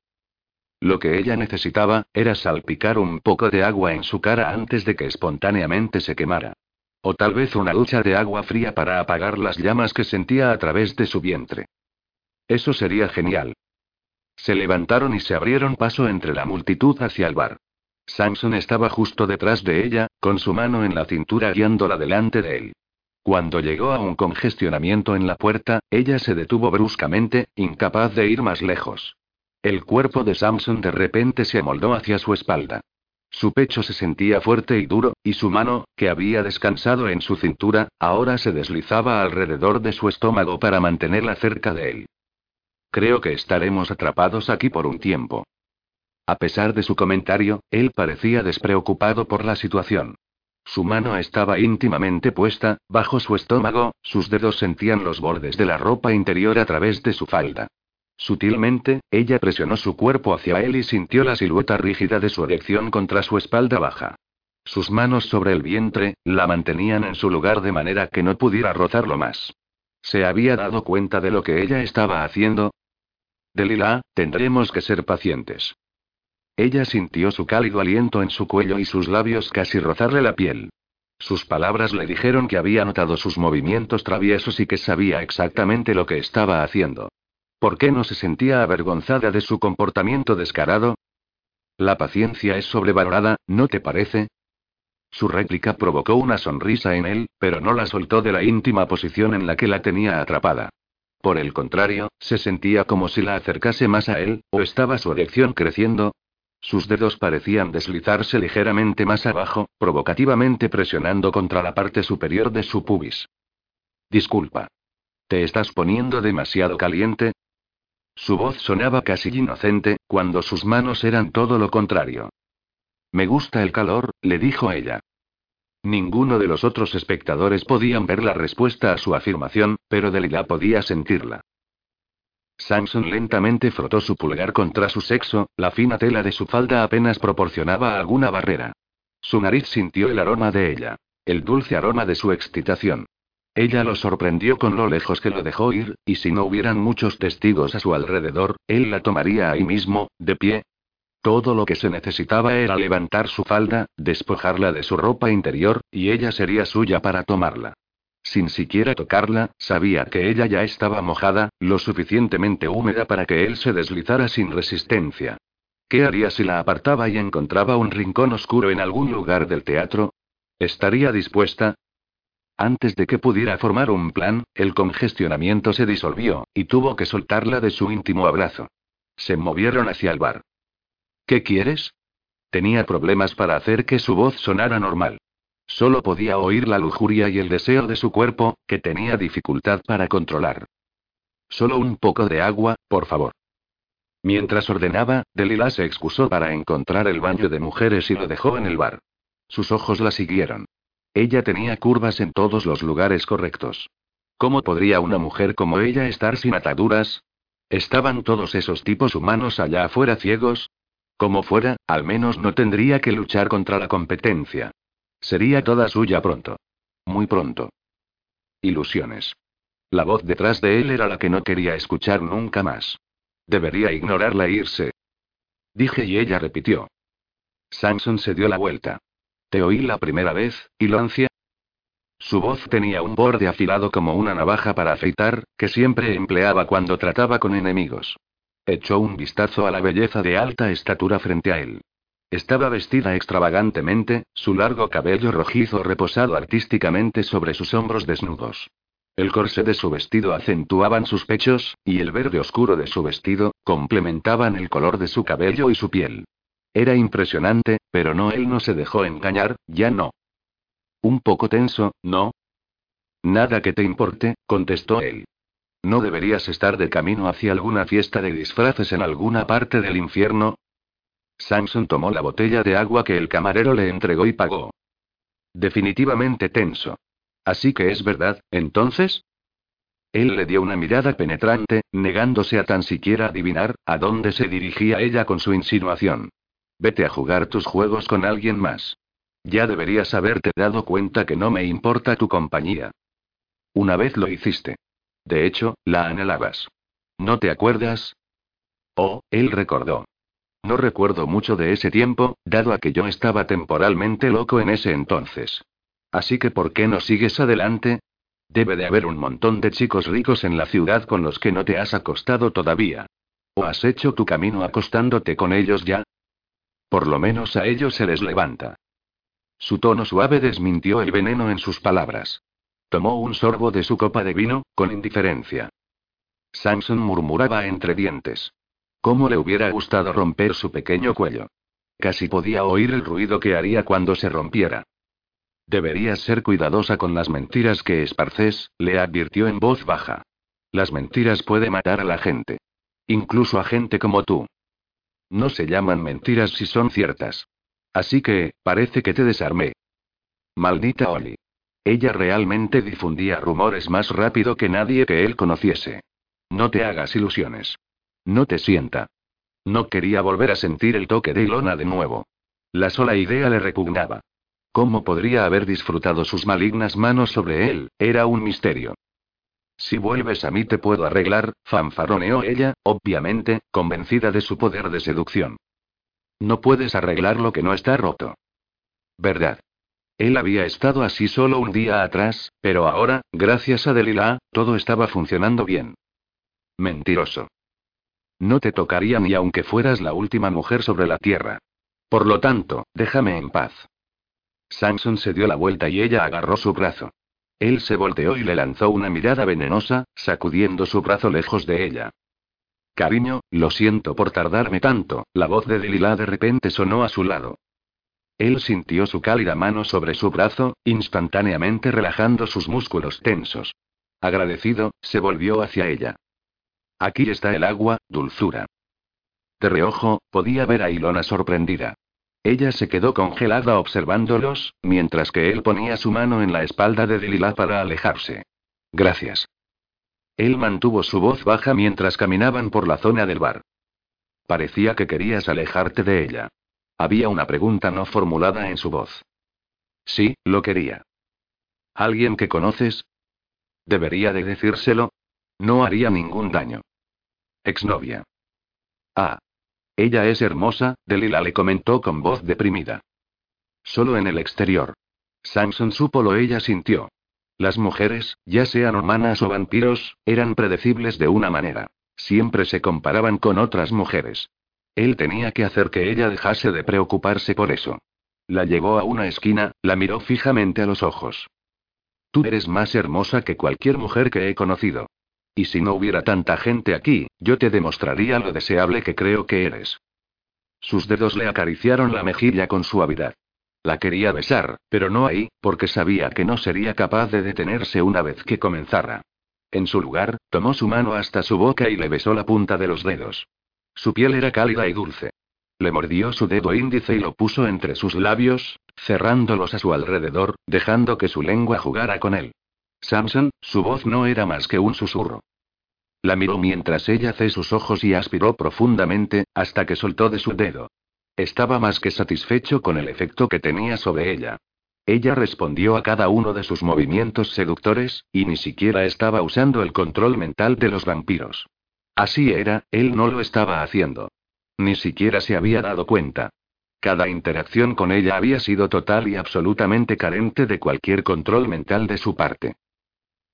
Lo que ella necesitaba, era salpicar un poco de agua en su cara antes de que espontáneamente se quemara. O tal vez una ducha de agua fría para apagar las llamas que sentía a través de su vientre. Eso sería genial. Se levantaron y se abrieron paso entre la multitud hacia el bar. Samson estaba justo detrás de ella, con su mano en la cintura guiándola delante de él. Cuando llegó a un congestionamiento en la puerta, ella se detuvo bruscamente, incapaz de ir más lejos. El cuerpo de Samson de repente se amoldó hacia su espalda. Su pecho se sentía fuerte y duro, y su mano, que había descansado en su cintura, ahora se deslizaba alrededor de su estómago para mantenerla cerca de él. Creo que estaremos atrapados aquí por un tiempo. A pesar de su comentario, él parecía despreocupado por la situación. Su mano estaba íntimamente puesta, bajo su estómago, sus dedos sentían los bordes de la ropa interior a través de su falda. Sutilmente, ella presionó su cuerpo hacia él y sintió la silueta rígida de su erección contra su espalda baja. Sus manos sobre el vientre, la mantenían en su lugar de manera que no pudiera rozarlo más. ¿Se había dado cuenta de lo que ella estaba haciendo? Delilah, tendremos que ser pacientes. Ella sintió su cálido aliento en su cuello y sus labios casi rozarle la piel. Sus palabras le dijeron que había notado sus movimientos traviesos y que sabía exactamente lo que estaba haciendo. ¿Por qué no se sentía avergonzada de su comportamiento descarado? La paciencia es sobrevalorada, ¿no te parece? Su réplica provocó una sonrisa en él, pero no la soltó de la íntima posición en la que la tenía atrapada. Por el contrario, se sentía como si la acercase más a él, o estaba su erección creciendo. Sus dedos parecían deslizarse ligeramente más abajo, provocativamente presionando contra la parte superior de su pubis. Disculpa. ¿Te estás poniendo demasiado caliente? Su voz sonaba casi inocente, cuando sus manos eran todo lo contrario. Me gusta el calor, le dijo ella. Ninguno de los otros espectadores podían ver la respuesta a su afirmación, pero Delilah podía sentirla. Samson lentamente frotó su pulgar contra su sexo, la fina tela de su falda apenas proporcionaba alguna barrera. Su nariz sintió el aroma de ella. El dulce aroma de su excitación. Ella lo sorprendió con lo lejos que lo dejó ir, y si no hubieran muchos testigos a su alrededor, él la tomaría ahí mismo, de pie. Todo lo que se necesitaba era levantar su falda, despojarla de su ropa interior, y ella sería suya para tomarla. Sin siquiera tocarla, sabía que ella ya estaba mojada, lo suficientemente húmeda para que él se deslizara sin resistencia. ¿Qué haría si la apartaba y encontraba un rincón oscuro en algún lugar del teatro? ¿Estaría dispuesta? Antes de que pudiera formar un plan, el congestionamiento se disolvió, y tuvo que soltarla de su íntimo abrazo. Se movieron hacia el bar. ¿Qué quieres? Tenía problemas para hacer que su voz sonara normal. Solo podía oír la lujuria y el deseo de su cuerpo, que tenía dificultad para controlar. Solo un poco de agua, por favor. Mientras ordenaba, Delilah se excusó para encontrar el baño de mujeres y lo dejó en el bar. Sus ojos la siguieron. Ella tenía curvas en todos los lugares correctos. ¿Cómo podría una mujer como ella estar sin ataduras? ¿Estaban todos esos tipos humanos allá afuera ciegos? Como fuera, al menos no tendría que luchar contra la competencia. Sería toda suya pronto. Muy pronto. Ilusiones. La voz detrás de él era la que no quería escuchar nunca más. Debería ignorarla e irse. Dije y ella repitió. Samson se dio la vuelta. Te oí la primera vez, Iloncia. Su voz tenía un borde afilado como una navaja para afeitar, que siempre empleaba cuando trataba con enemigos. Echó un vistazo a la belleza de alta estatura frente a él. Estaba vestida extravagantemente, su largo cabello rojizo reposado artísticamente sobre sus hombros desnudos. El corsé de su vestido acentuaban sus pechos, y el verde oscuro de su vestido, complementaban el color de su cabello y su piel. Era impresionante, pero no él no se dejó engañar, ya no. Un poco tenso, ¿no? Nada que te importe, contestó él. ¿No deberías estar de camino hacia alguna fiesta de disfraces en alguna parte del infierno? Samson tomó la botella de agua que el camarero le entregó y pagó. Definitivamente tenso. Así que es verdad, entonces. Él le dio una mirada penetrante, negándose a tan siquiera adivinar a dónde se dirigía ella con su insinuación. Vete a jugar tus juegos con alguien más. Ya deberías haberte dado cuenta que no me importa tu compañía. Una vez lo hiciste. De hecho, la anhelabas. ¿No te acuerdas? Oh, él recordó. No recuerdo mucho de ese tiempo, dado a que yo estaba temporalmente loco en ese entonces. Así que ¿por qué no sigues adelante? Debe de haber un montón de chicos ricos en la ciudad con los que no te has acostado todavía. ¿O has hecho tu camino acostándote con ellos ya? Por lo menos a ellos se les levanta. Su tono suave desmintió el veneno en sus palabras. Tomó un sorbo de su copa de vino, con indiferencia. Samson murmuraba entre dientes. ¿Cómo le hubiera gustado romper su pequeño cuello? Casi podía oír el ruido que haría cuando se rompiera. Deberías ser cuidadosa con las mentiras que esparces, le advirtió en voz baja. Las mentiras pueden matar a la gente. Incluso a gente como tú. No se llaman mentiras si son ciertas. Así que, parece que te desarmé. Maldita Oli. Ella realmente difundía rumores más rápido que nadie que él conociese. No te hagas ilusiones. No te sienta. No quería volver a sentir el toque de Ilona de nuevo. La sola idea le repugnaba. ¿Cómo podría haber disfrutado sus malignas manos sobre él? Era un misterio. Si vuelves a mí te puedo arreglar, fanfaroneó ella, obviamente, convencida de su poder de seducción. No puedes arreglar lo que no está roto. ¿Verdad? Él había estado así solo un día atrás, pero ahora, gracias a Delilah, todo estaba funcionando bien. Mentiroso. No te tocaría ni aunque fueras la última mujer sobre la tierra. Por lo tanto, déjame en paz. Samson se dio la vuelta y ella agarró su brazo. Él se volteó y le lanzó una mirada venenosa, sacudiendo su brazo lejos de ella. Cariño, lo siento por tardarme tanto, la voz de Delilah de repente sonó a su lado. Él sintió su cálida mano sobre su brazo, instantáneamente relajando sus músculos tensos. Agradecido, se volvió hacia ella. Aquí está el agua, dulzura. De reojo, podía ver a Ilona sorprendida. Ella se quedó congelada observándolos, mientras que él ponía su mano en la espalda de Delilah para alejarse. Gracias. Él mantuvo su voz baja mientras caminaban por la zona del bar. Parecía que querías alejarte de ella. Había una pregunta no formulada en su voz. Sí, lo quería. ¿Alguien que conoces? Debería de decírselo. No haría ningún daño. Exnovia. Ah. Ella es hermosa, Delila le comentó con voz deprimida. Solo en el exterior. Samson supo lo ella sintió. Las mujeres, ya sean humanas o vampiros, eran predecibles de una manera. Siempre se comparaban con otras mujeres. Él tenía que hacer que ella dejase de preocuparse por eso. La llevó a una esquina, la miró fijamente a los ojos. Tú eres más hermosa que cualquier mujer que he conocido. Y si no hubiera tanta gente aquí, yo te demostraría lo deseable que creo que eres. Sus dedos le acariciaron la mejilla con suavidad. La quería besar, pero no ahí, porque sabía que no sería capaz de detenerse una vez que comenzara. En su lugar, tomó su mano hasta su boca y le besó la punta de los dedos. Su piel era cálida y dulce. Le mordió su dedo índice y lo puso entre sus labios, cerrándolos a su alrededor, dejando que su lengua jugara con él. Samson, su voz no era más que un susurro. La miró mientras ella cé sus ojos y aspiró profundamente, hasta que soltó de su dedo. Estaba más que satisfecho con el efecto que tenía sobre ella. Ella respondió a cada uno de sus movimientos seductores, y ni siquiera estaba usando el control mental de los vampiros. Así era, él no lo estaba haciendo. Ni siquiera se había dado cuenta. Cada interacción con ella había sido total y absolutamente carente de cualquier control mental de su parte.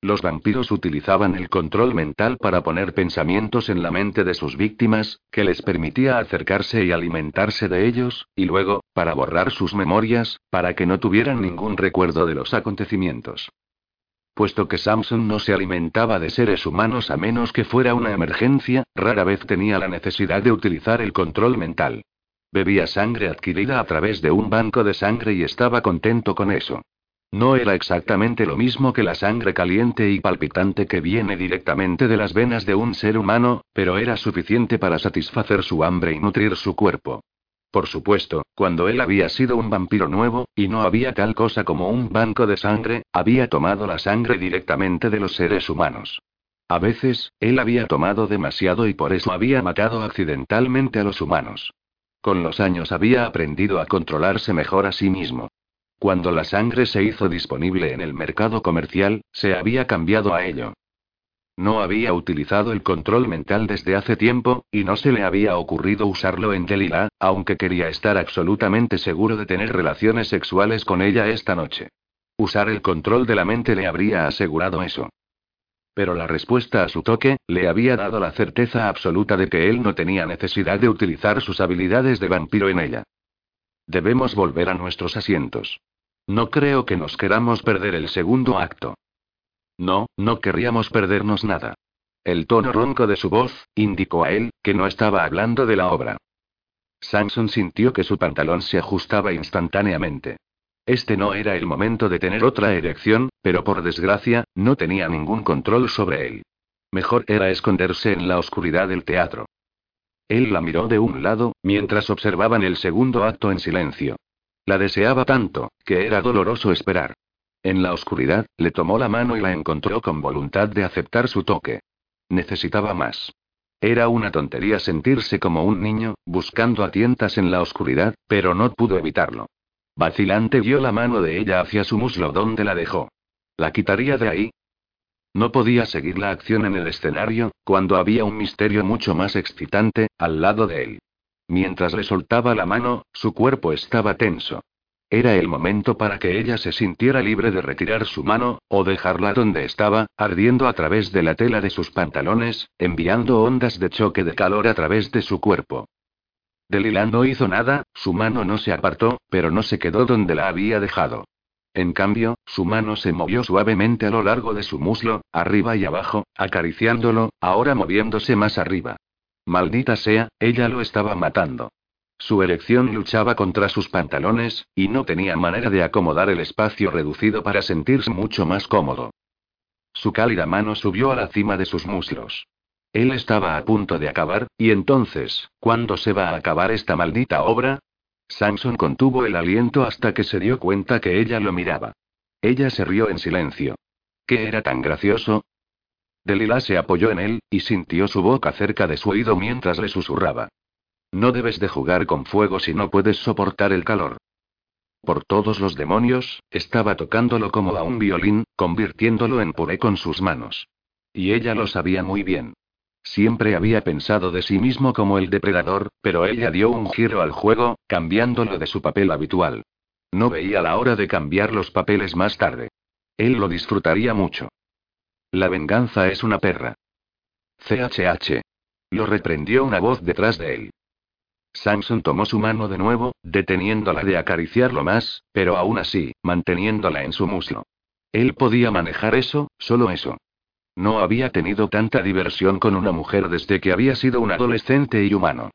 Los vampiros utilizaban el control mental para poner pensamientos en la mente de sus víctimas, que les permitía acercarse y alimentarse de ellos, y luego, para borrar sus memorias, para que no tuvieran ningún recuerdo de los acontecimientos. Puesto que Samson no se alimentaba de seres humanos a menos que fuera una emergencia, rara vez tenía la necesidad de utilizar el control mental. Bebía sangre adquirida a través de un banco de sangre y estaba contento con eso. No era exactamente lo mismo que la sangre caliente y palpitante que viene directamente de las venas de un ser humano, pero era suficiente para satisfacer su hambre y nutrir su cuerpo. Por supuesto, cuando él había sido un vampiro nuevo, y no había tal cosa como un banco de sangre, había tomado la sangre directamente de los seres humanos. A veces, él había tomado demasiado y por eso había matado accidentalmente a los humanos. Con los años había aprendido a controlarse mejor a sí mismo. Cuando la sangre se hizo disponible en el mercado comercial, se había cambiado a ello. No había utilizado el control mental desde hace tiempo, y no se le había ocurrido usarlo en Delilah, aunque quería estar absolutamente seguro de tener relaciones sexuales con ella esta noche. Usar el control de la mente le habría asegurado eso. Pero la respuesta a su toque, le había dado la certeza absoluta de que él no tenía necesidad de utilizar sus habilidades de vampiro en ella. Debemos volver a nuestros asientos. No creo que nos queramos perder el segundo acto. No, no querríamos perdernos nada. El tono ronco de su voz, indicó a él, que no estaba hablando de la obra. Samson sintió que su pantalón se ajustaba instantáneamente. Este no era el momento de tener otra erección, pero por desgracia, no tenía ningún control sobre él. Mejor era esconderse en la oscuridad del teatro. Él la miró de un lado, mientras observaban el segundo acto en silencio. La deseaba tanto, que era doloroso esperar. En la oscuridad, le tomó la mano y la encontró con voluntad de aceptar su toque. Necesitaba más. Era una tontería sentirse como un niño, buscando a tientas en la oscuridad, pero no pudo evitarlo. Vacilante vio la mano de ella hacia su muslo donde la dejó. ¿La quitaría de ahí? No podía seguir la acción en el escenario, cuando había un misterio mucho más excitante, al lado de él. Mientras le soltaba la mano, su cuerpo estaba tenso. Era el momento para que ella se sintiera libre de retirar su mano, o dejarla donde estaba, ardiendo a través de la tela de sus pantalones, enviando ondas de choque de calor a través de su cuerpo. Delilah no hizo nada, su mano no se apartó, pero no se quedó donde la había dejado. En cambio, su mano se movió suavemente a lo largo de su muslo, arriba y abajo, acariciándolo, ahora moviéndose más arriba. Maldita sea, ella lo estaba matando. Su erección luchaba contra sus pantalones, y no tenía manera de acomodar el espacio reducido para sentirse mucho más cómodo. Su cálida mano subió a la cima de sus muslos. Él estaba a punto de acabar, y entonces, ¿cuándo se va a acabar esta maldita obra? Samson contuvo el aliento hasta que se dio cuenta que ella lo miraba. Ella se rió en silencio. ¿Qué era tan gracioso? Delilah se apoyó en él, y sintió su boca cerca de su oído mientras le susurraba. No debes de jugar con fuego si no puedes soportar el calor. Por todos los demonios, estaba tocándolo como a un violín, convirtiéndolo en puré con sus manos. Y ella lo sabía muy bien. Siempre había pensado de sí mismo como el depredador, pero ella dio un giro al juego, cambiándolo de su papel habitual. No veía la hora de cambiar los papeles más tarde. Él lo disfrutaría mucho. La venganza es una perra. CHH. Lo reprendió una voz detrás de él. Samson tomó su mano de nuevo, deteniéndola de acariciarlo más, pero aún así, manteniéndola en su muslo. Él podía manejar eso, solo eso. No había tenido tanta diversión con una mujer desde que había sido un adolescente y humano.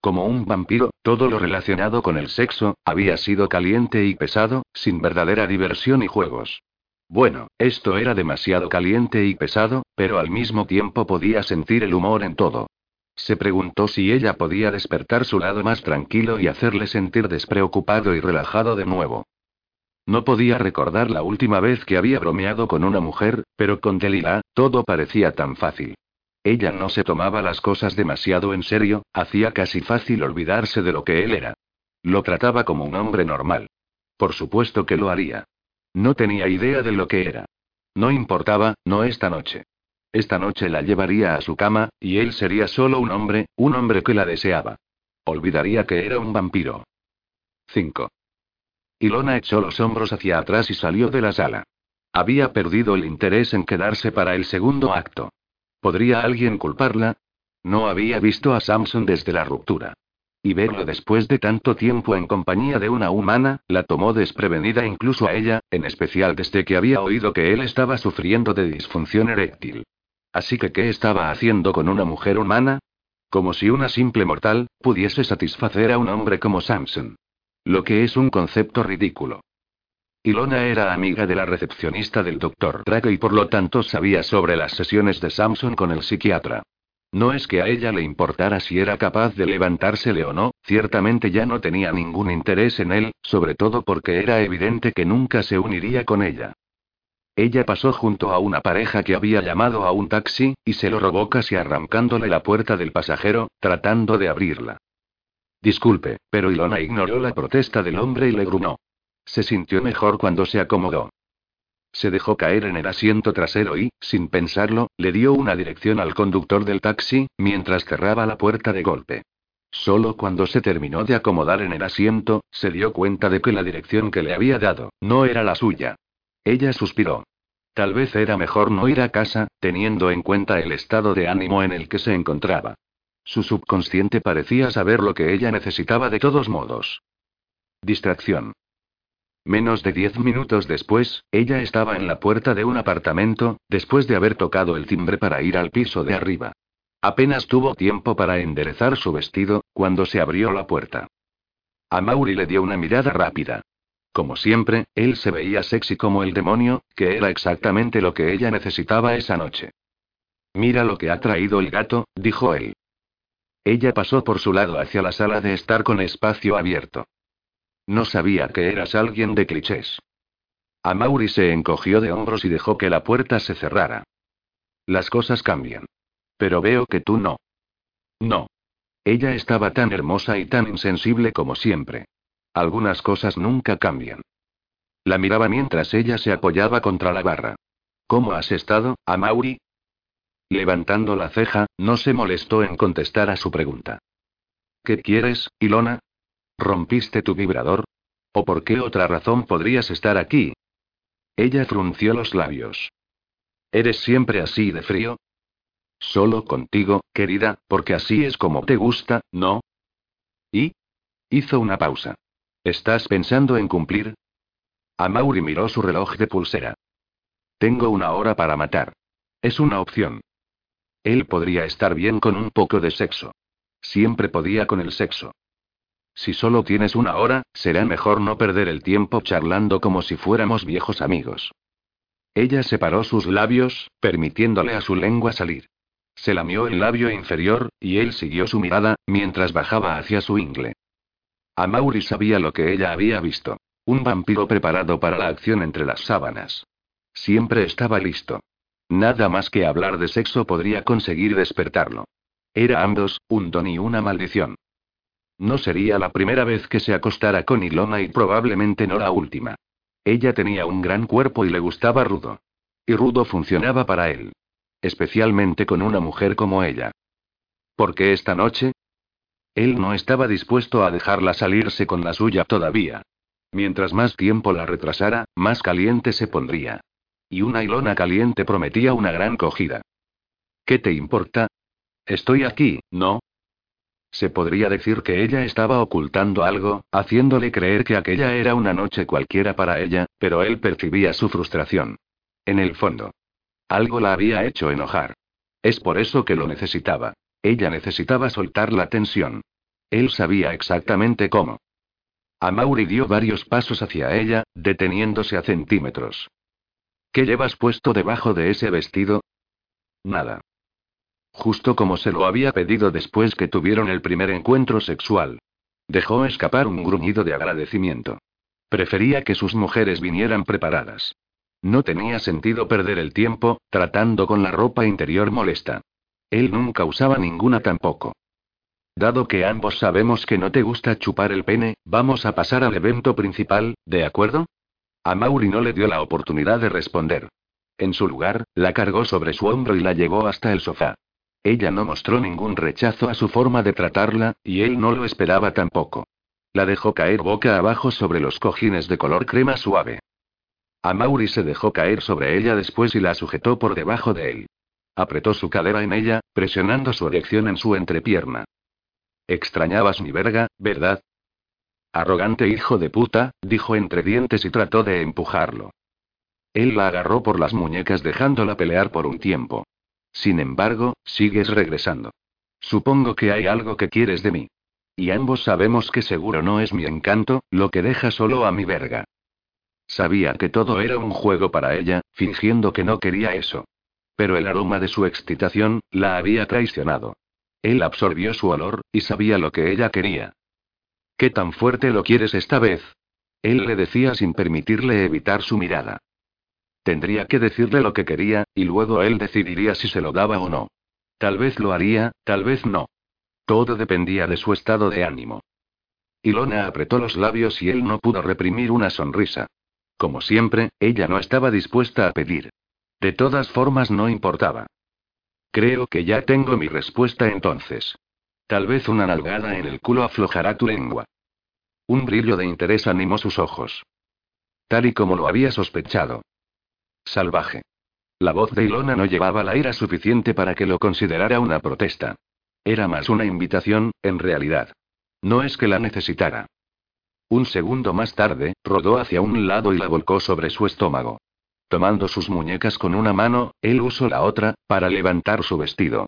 Como un vampiro, todo lo relacionado con el sexo, había sido caliente y pesado, sin verdadera diversión y juegos. Bueno, esto era demasiado caliente y pesado, pero al mismo tiempo podía sentir el humor en todo. Se preguntó si ella podía despertar su lado más tranquilo y hacerle sentir despreocupado y relajado de nuevo. No podía recordar la última vez que había bromeado con una mujer, pero con Delilah, todo parecía tan fácil. Ella no se tomaba las cosas demasiado en serio, hacía casi fácil olvidarse de lo que él era. Lo trataba como un hombre normal. Por supuesto que lo haría. No tenía idea de lo que era. No importaba, no esta noche. Esta noche la llevaría a su cama, y él sería solo un hombre, un hombre que la deseaba. Olvidaría que era un vampiro. 5. Ilona echó los hombros hacia atrás y salió de la sala. Había perdido el interés en quedarse para el segundo acto. ¿Podría alguien culparla? No había visto a Samson desde la ruptura. Y verlo después de tanto tiempo en compañía de una humana, la tomó desprevenida incluso a ella, en especial desde que había oído que él estaba sufriendo de disfunción eréctil. Así que, ¿qué estaba haciendo con una mujer humana? Como si una simple mortal, pudiese satisfacer a un hombre como Samson. Lo que es un concepto ridículo. Ilona era amiga de la recepcionista del Dr. Drake y por lo tanto sabía sobre las sesiones de Samson con el psiquiatra. No es que a ella le importara si era capaz de levantársele o no, ciertamente ya no tenía ningún interés en él, sobre todo porque era evidente que nunca se uniría con ella. Ella pasó junto a una pareja que había llamado a un taxi, y se lo robó casi arrancándole la puerta del pasajero, tratando de abrirla. Disculpe, pero Ilona ignoró la protesta del hombre y le grunó. Se sintió mejor cuando se acomodó. Se dejó caer en el asiento trasero y, sin pensarlo, le dio una dirección al conductor del taxi, mientras cerraba la puerta de golpe. Solo cuando se terminó de acomodar en el asiento, se dio cuenta de que la dirección que le había dado, no era la suya. Ella suspiró. Tal vez era mejor no ir a casa, teniendo en cuenta el estado de ánimo en el que se encontraba. Su subconsciente parecía saber lo que ella necesitaba de todos modos. Distracción. Menos de diez minutos después, ella estaba en la puerta de un apartamento, después de haber tocado el timbre para ir al piso de arriba. Apenas tuvo tiempo para enderezar su vestido, cuando se abrió la puerta. A Mauri le dio una mirada rápida. Como siempre, él se veía sexy como el demonio, que era exactamente lo que ella necesitaba esa noche. Mira lo que ha traído el gato, dijo él. Ella pasó por su lado hacia la sala de estar con espacio abierto. No sabía que eras alguien de clichés. Mauri se encogió de hombros y dejó que la puerta se cerrara. Las cosas cambian. Pero veo que tú no. No. Ella estaba tan hermosa y tan insensible como siempre. Algunas cosas nunca cambian. La miraba mientras ella se apoyaba contra la barra. ¿Cómo has estado, Amauri? Levantando la ceja, no se molestó en contestar a su pregunta. ¿Qué quieres, Ilona? ¿Rompiste tu vibrador? ¿O por qué otra razón podrías estar aquí? Ella frunció los labios. ¿Eres siempre así de frío? Solo contigo, querida, porque así es como te gusta, ¿no? ¿Y? Hizo una pausa. ¿Estás pensando en cumplir? Amauri miró su reloj de pulsera. Tengo una hora para matar. Es una opción. Él podría estar bien con un poco de sexo. Siempre podía con el sexo. Si solo tienes una hora, será mejor no perder el tiempo charlando como si fuéramos viejos amigos. Ella separó sus labios, permitiéndole a su lengua salir. Se lamió el labio inferior, y él siguió su mirada, mientras bajaba hacia su ingle. Amaury sabía lo que ella había visto. Un vampiro preparado para la acción entre las sábanas. Siempre estaba listo. Nada más que hablar de sexo podría conseguir despertarlo. Era ambos, un don y una maldición. No sería la primera vez que se acostara con Ilona y probablemente no la última. Ella tenía un gran cuerpo y le gustaba rudo. Y rudo funcionaba para él. Especialmente con una mujer como ella. ¿Por qué esta noche? Él no estaba dispuesto a dejarla salirse con la suya todavía. Mientras más tiempo la retrasara, más caliente se pondría. Y una Ilona caliente prometía una gran cogida. ¿Qué te importa? Estoy aquí, ¿no? Se podría decir que ella estaba ocultando algo, haciéndole creer que aquella era una noche cualquiera para ella, pero él percibía su frustración. En el fondo. Algo la había hecho enojar. Es por eso que lo necesitaba. Ella necesitaba soltar la tensión. Él sabía exactamente cómo. Amaury dio varios pasos hacia ella, deteniéndose a centímetros. ¿Qué llevas puesto debajo de ese vestido? Nada. Justo como se lo había pedido después que tuvieron el primer encuentro sexual. Dejó escapar un gruñido de agradecimiento. Prefería que sus mujeres vinieran preparadas. No tenía sentido perder el tiempo, tratando con la ropa interior molesta. Él nunca usaba ninguna tampoco. Dado que ambos sabemos que no te gusta chupar el pene, vamos a pasar al evento principal, ¿de acuerdo? A Mauri no le dio la oportunidad de responder. En su lugar, la cargó sobre su hombro y la llevó hasta el sofá. Ella no mostró ningún rechazo a su forma de tratarla, y él no lo esperaba tampoco. La dejó caer boca abajo sobre los cojines de color crema suave. Amaury se dejó caer sobre ella después y la sujetó por debajo de él. Apretó su cadera en ella, presionando su erección en su entrepierna. Extrañabas mi verga, ¿verdad? Arrogante hijo de puta, dijo entre dientes y trató de empujarlo. Él la agarró por las muñecas dejándola pelear por un tiempo. Sin embargo, sigues regresando. Supongo que hay algo que quieres de mí. Y ambos sabemos que seguro no es mi encanto, lo que deja solo a mi verga. Sabía que todo era un juego para ella, fingiendo que no quería eso. Pero el aroma de su excitación, la había traicionado. Él absorbió su olor, y sabía lo que ella quería. ¿Qué tan fuerte lo quieres esta vez? Él le decía sin permitirle evitar su mirada. Tendría que decirle lo que quería, y luego él decidiría si se lo daba o no. Tal vez lo haría, tal vez no. Todo dependía de su estado de ánimo. Ilona apretó los labios y él no pudo reprimir una sonrisa. Como siempre, ella no estaba dispuesta a pedir. De todas formas no importaba. Creo que ya tengo mi respuesta entonces. Tal vez una nalgada en el culo aflojará tu lengua. Un brillo de interés animó sus ojos. Tal y como lo había sospechado. Salvaje. La voz de Ilona no llevaba la ira suficiente para que lo considerara una protesta. Era más una invitación, en realidad. No es que la necesitara. Un segundo más tarde, rodó hacia un lado y la volcó sobre su estómago. Tomando sus muñecas con una mano, él usó la otra, para levantar su vestido.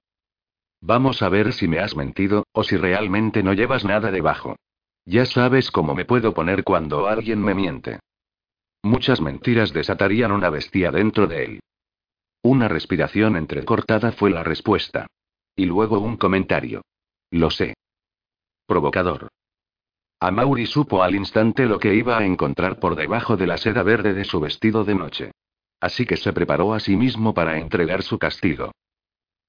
Vamos a ver si me has mentido, o si realmente no llevas nada debajo. Ya sabes cómo me puedo poner cuando alguien me miente. Muchas mentiras desatarían una bestia dentro de él. Una respiración entrecortada fue la respuesta. Y luego un comentario. Lo sé. Provocador. Amaury supo al instante lo que iba a encontrar por debajo de la seda verde de su vestido de noche. Así que se preparó a sí mismo para entregar su castigo.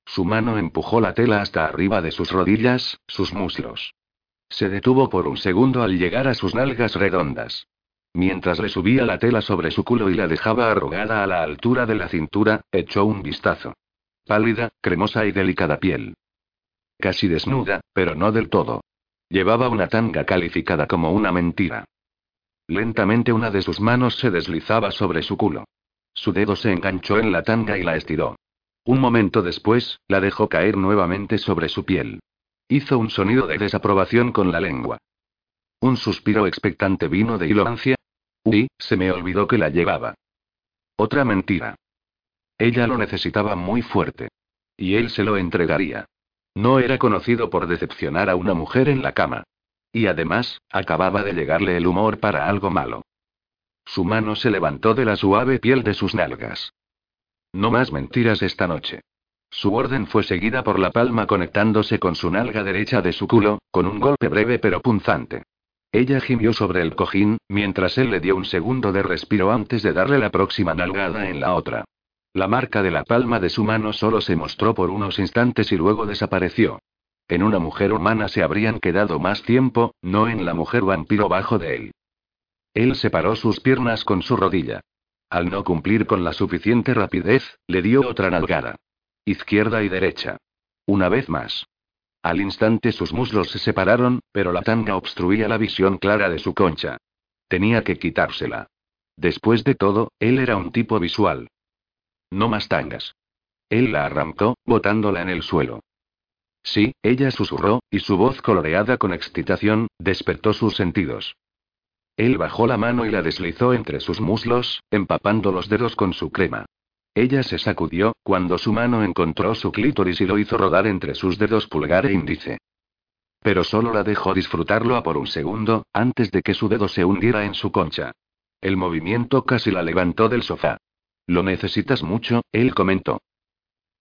Su mano empujó la tela hasta arriba de sus rodillas, sus muslos. Se detuvo por un segundo al llegar a sus nalgas redondas. Mientras le subía la tela sobre su culo y la dejaba arrugada a la altura de la cintura, echó un vistazo. Pálida, cremosa y delicada piel. Casi desnuda, pero no del todo. Llevaba una tanga calificada como una mentira. Lentamente una de sus manos se deslizaba sobre su culo. Su dedo se enganchó en la tanga y la estiró. Un momento después, la dejó caer nuevamente sobre su piel. Hizo un sonido de desaprobación con la lengua. Un suspiro expectante vino de Ilorancia. Uy, se me olvidó que la llevaba. Otra mentira. Ella lo necesitaba muy fuerte. Y él se lo entregaría. No era conocido por decepcionar a una mujer en la cama. Y además, acababa de llegarle el humor para algo malo. Su mano se levantó de la suave piel de sus nalgas. No más mentiras esta noche. Su orden fue seguida por la palma conectándose con su nalga derecha de su culo, con un golpe breve pero punzante. Ella gimió sobre el cojín, mientras él le dio un segundo de respiro antes de darle la próxima nalgada en la otra. La marca de la palma de su mano solo se mostró por unos instantes y luego desapareció. En una mujer humana se habrían quedado más tiempo, no en la mujer vampiro bajo de él. Él separó sus piernas con su rodilla. Al no cumplir con la suficiente rapidez, le dio otra nalgada. Izquierda y derecha. Una vez más. Al instante sus muslos se separaron, pero la tanga obstruía la visión clara de su concha. Tenía que quitársela. Después de todo, él era un tipo visual. No más tangas. Él la arrancó, botándola en el suelo. Sí, ella susurró, y su voz coloreada con excitación, despertó sus sentidos. Él bajó la mano y la deslizó entre sus muslos, empapando los dedos con su crema. Ella se sacudió, cuando su mano encontró su clítoris y lo hizo rodar entre sus dedos pulgar e índice. Pero solo la dejó disfrutarlo a por un segundo, antes de que su dedo se hundiera en su concha. El movimiento casi la levantó del sofá. ¿Lo necesitas mucho? Él comentó.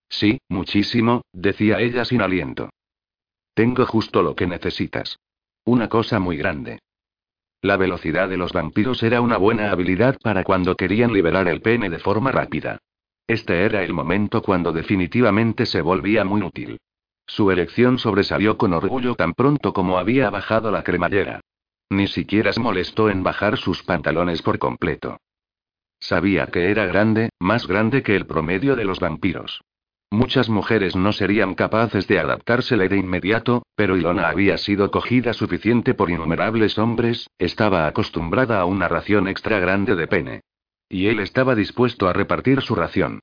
Sí, muchísimo, decía ella sin aliento. Tengo justo lo que necesitas. Una cosa muy grande. La velocidad de los vampiros era una buena habilidad para cuando querían liberar el pene de forma rápida. Este era el momento cuando definitivamente se volvía muy útil. Su erección sobresalió con orgullo tan pronto como había bajado la cremallera. Ni siquiera se molestó en bajar sus pantalones por completo. Sabía que era grande, más grande que el promedio de los vampiros. Muchas mujeres no serían capaces de adaptársele de inmediato, pero Ilona había sido cogida suficiente por innumerables hombres, estaba acostumbrada a una ración extra grande de pene. Y él estaba dispuesto a repartir su ración.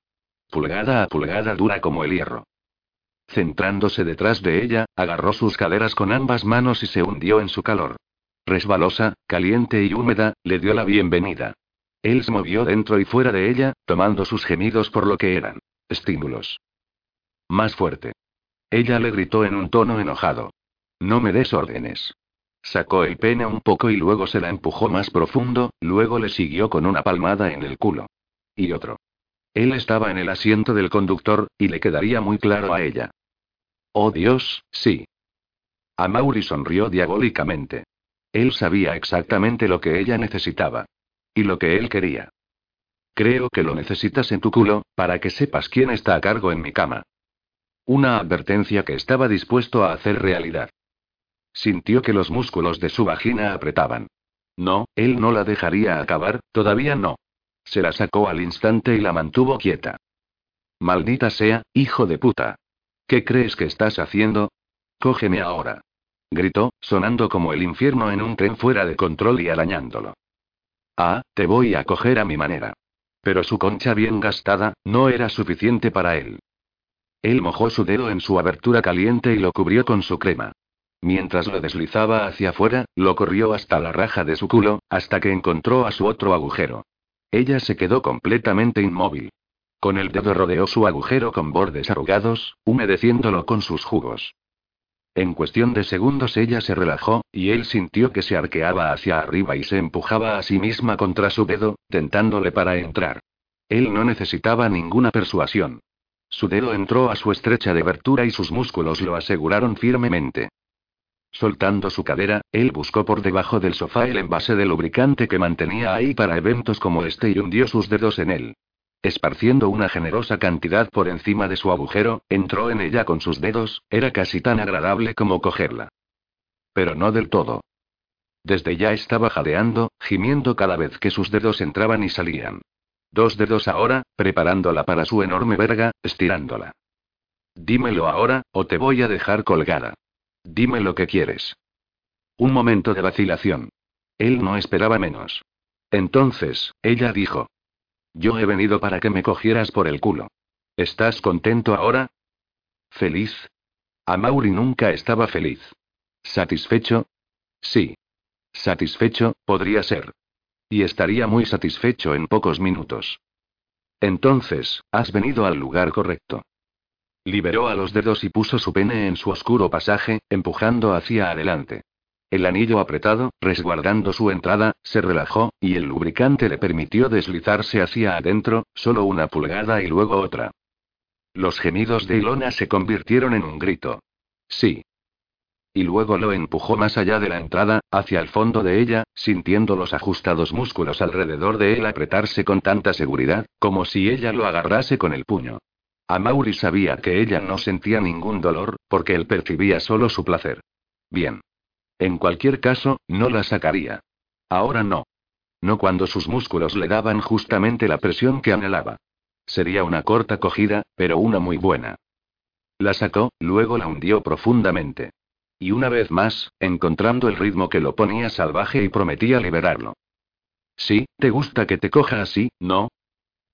Pulgada a pulgada dura como el hierro. Centrándose detrás de ella, agarró sus caderas con ambas manos y se hundió en su calor. Resbalosa, caliente y húmeda, le dio la bienvenida. Él se movió dentro y fuera de ella, tomando sus gemidos por lo que eran. Estímulos. Más fuerte. Ella le gritó en un tono enojado. No me des órdenes. Sacó el pene un poco y luego se la empujó más profundo, luego le siguió con una palmada en el culo. Y otro. Él estaba en el asiento del conductor, y le quedaría muy claro a ella. Oh Dios, sí. Amaury sonrió diabólicamente. Él sabía exactamente lo que ella necesitaba. Y lo que él quería. Creo que lo necesitas en tu culo, para que sepas quién está a cargo en mi cama. Una advertencia que estaba dispuesto a hacer realidad. Sintió que los músculos de su vagina apretaban. No, él no la dejaría acabar, todavía no. Se la sacó al instante y la mantuvo quieta. Maldita sea, hijo de puta. ¿Qué crees que estás haciendo? Cógeme ahora. Gritó, sonando como el infierno en un tren fuera de control y arañándolo. Ah, te voy a coger a mi manera. Pero su concha bien gastada, no era suficiente para él. Él mojó su dedo en su abertura caliente y lo cubrió con su crema. Mientras lo deslizaba hacia afuera, lo corrió hasta la raja de su culo, hasta que encontró a su otro agujero. Ella se quedó completamente inmóvil. Con el dedo rodeó su agujero con bordes arrugados, humedeciéndolo con sus jugos. En cuestión de segundos ella se relajó, y él sintió que se arqueaba hacia arriba y se empujaba a sí misma contra su dedo, tentándole para entrar. Él no necesitaba ninguna persuasión. Su dedo entró a su estrecha debertura y sus músculos lo aseguraron firmemente. Soltando su cadera, él buscó por debajo del sofá el envase de lubricante que mantenía ahí para eventos como este y hundió sus dedos en él. Esparciendo una generosa cantidad por encima de su agujero, entró en ella con sus dedos, era casi tan agradable como cogerla. Pero no del todo. Desde ya estaba jadeando, gimiendo cada vez que sus dedos entraban y salían. Dos dedos ahora, preparándola para su enorme verga, estirándola. Dímelo ahora, o te voy a dejar colgada. Dime lo que quieres. Un momento de vacilación. Él no esperaba menos. Entonces, ella dijo. Yo he venido para que me cogieras por el culo. ¿Estás contento ahora? ¿Feliz? Amaury nunca estaba feliz. ¿Satisfecho? Sí. Satisfecho, podría ser. Y estaría muy satisfecho en pocos minutos. Entonces, has venido al lugar correcto. Liberó a los dedos y puso su pene en su oscuro pasaje, empujando hacia adelante. El anillo apretado, resguardando su entrada, se relajó, y el lubricante le permitió deslizarse hacia adentro, solo una pulgada y luego otra. Los gemidos de Ilona se convirtieron en un grito. Sí. Y luego lo empujó más allá de la entrada, hacia el fondo de ella, sintiendo los ajustados músculos alrededor de él apretarse con tanta seguridad, como si ella lo agarrase con el puño. Amaury sabía que ella no sentía ningún dolor, porque él percibía solo su placer. Bien. En cualquier caso, no la sacaría. Ahora no. No cuando sus músculos le daban justamente la presión que anhelaba. Sería una corta cogida, pero una muy buena. La sacó, luego la hundió profundamente. Y una vez más, encontrando el ritmo que lo ponía salvaje y prometía liberarlo. Sí, te gusta que te coja así, ¿no?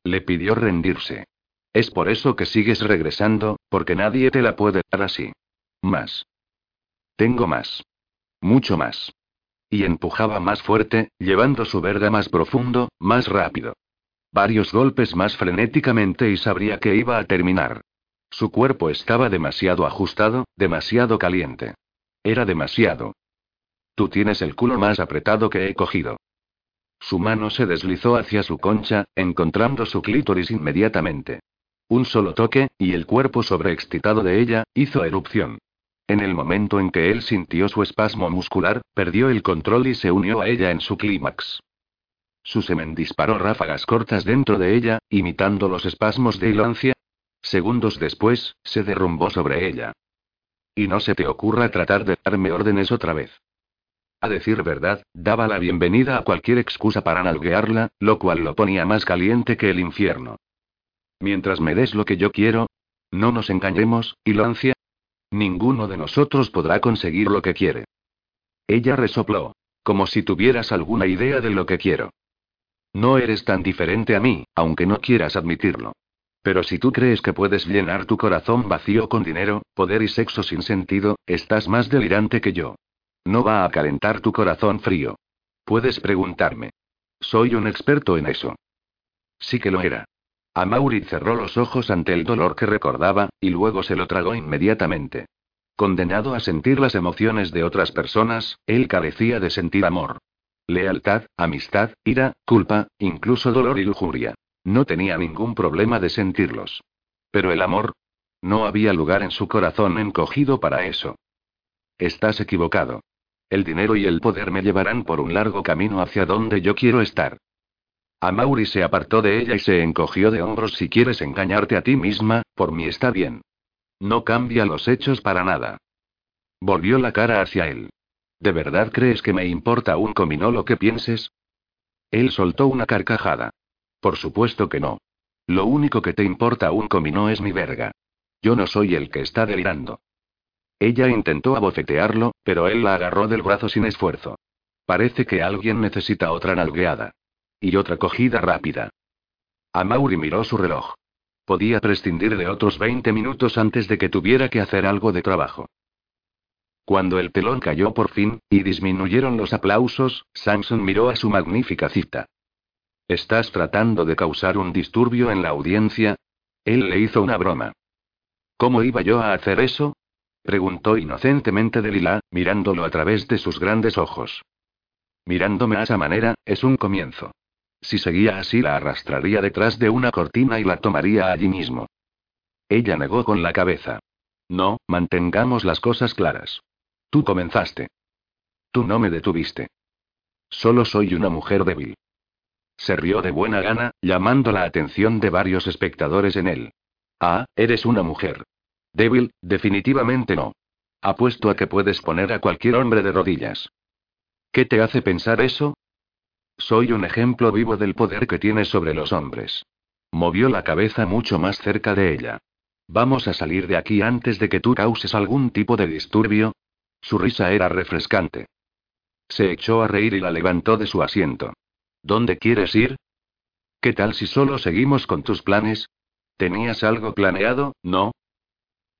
Le pidió rendirse. Es por eso que sigues regresando, porque nadie te la puede dar así. Más. Tengo más. Mucho más. Y empujaba más fuerte, llevando su verga más profundo, más rápido. Varios golpes más frenéticamente y sabría que iba a terminar. Su cuerpo estaba demasiado ajustado, demasiado caliente. Era demasiado. Tú tienes el culo más apretado que he cogido. Su mano se deslizó hacia su concha, encontrando su clítoris inmediatamente. Un solo toque, y el cuerpo sobreexcitado de ella, hizo erupción. En el momento en que él sintió su espasmo muscular, perdió el control y se unió a ella en su clímax. Su semen disparó ráfagas cortas dentro de ella, imitando los espasmos de Ilancia. Segundos después, se derrumbó sobre ella. Y no se te ocurra tratar de darme órdenes otra vez. A decir verdad, daba la bienvenida a cualquier excusa para nalguearla, lo cual lo ponía más caliente que el infierno. Mientras me des lo que yo quiero. No nos engañemos, Ilancia. Ninguno de nosotros podrá conseguir lo que quiere. Ella resopló. Como si tuvieras alguna idea de lo que quiero. No eres tan diferente a mí, aunque no quieras admitirlo. Pero si tú crees que puedes llenar tu corazón vacío con dinero, poder y sexo sin sentido, estás más delirante que yo. No va a calentar tu corazón frío. Puedes preguntarme. Soy un experto en eso. Sí que lo era. Amaury cerró los ojos ante el dolor que recordaba, y luego se lo tragó inmediatamente. Condenado a sentir las emociones de otras personas, él carecía de sentir amor. Lealtad, amistad, ira, culpa, incluso dolor y lujuria. No tenía ningún problema de sentirlos. Pero el amor. No había lugar en su corazón encogido para eso. Estás equivocado. El dinero y el poder me llevarán por un largo camino hacia donde yo quiero estar. Amaury se apartó de ella y se encogió de hombros. Si quieres engañarte a ti misma, por mí está bien. No cambia los hechos para nada. Volvió la cara hacia él. ¿De verdad crees que me importa un comino lo que pienses? Él soltó una carcajada. Por supuesto que no. Lo único que te importa un comino es mi verga. Yo no soy el que está delirando. Ella intentó abofetearlo, pero él la agarró del brazo sin esfuerzo. Parece que alguien necesita otra nalgueada. Y otra cogida rápida. Amaury miró su reloj. Podía prescindir de otros 20 minutos antes de que tuviera que hacer algo de trabajo. Cuando el telón cayó por fin, y disminuyeron los aplausos, Samson miró a su magnífica cita. ¿Estás tratando de causar un disturbio en la audiencia? Él le hizo una broma. ¿Cómo iba yo a hacer eso? preguntó inocentemente Delila, mirándolo a través de sus grandes ojos. Mirándome a esa manera, es un comienzo. Si seguía así la arrastraría detrás de una cortina y la tomaría allí mismo. Ella negó con la cabeza. No, mantengamos las cosas claras. Tú comenzaste. Tú no me detuviste. Solo soy una mujer débil. Se rió de buena gana, llamando la atención de varios espectadores en él. Ah, eres una mujer. Débil, definitivamente no. Apuesto a que puedes poner a cualquier hombre de rodillas. ¿Qué te hace pensar eso? Soy un ejemplo vivo del poder que tienes sobre los hombres. Movió la cabeza mucho más cerca de ella. Vamos a salir de aquí antes de que tú causes algún tipo de disturbio. Su risa era refrescante. Se echó a reír y la levantó de su asiento. ¿Dónde quieres ir? ¿Qué tal si solo seguimos con tus planes? ¿Tenías algo planeado, no?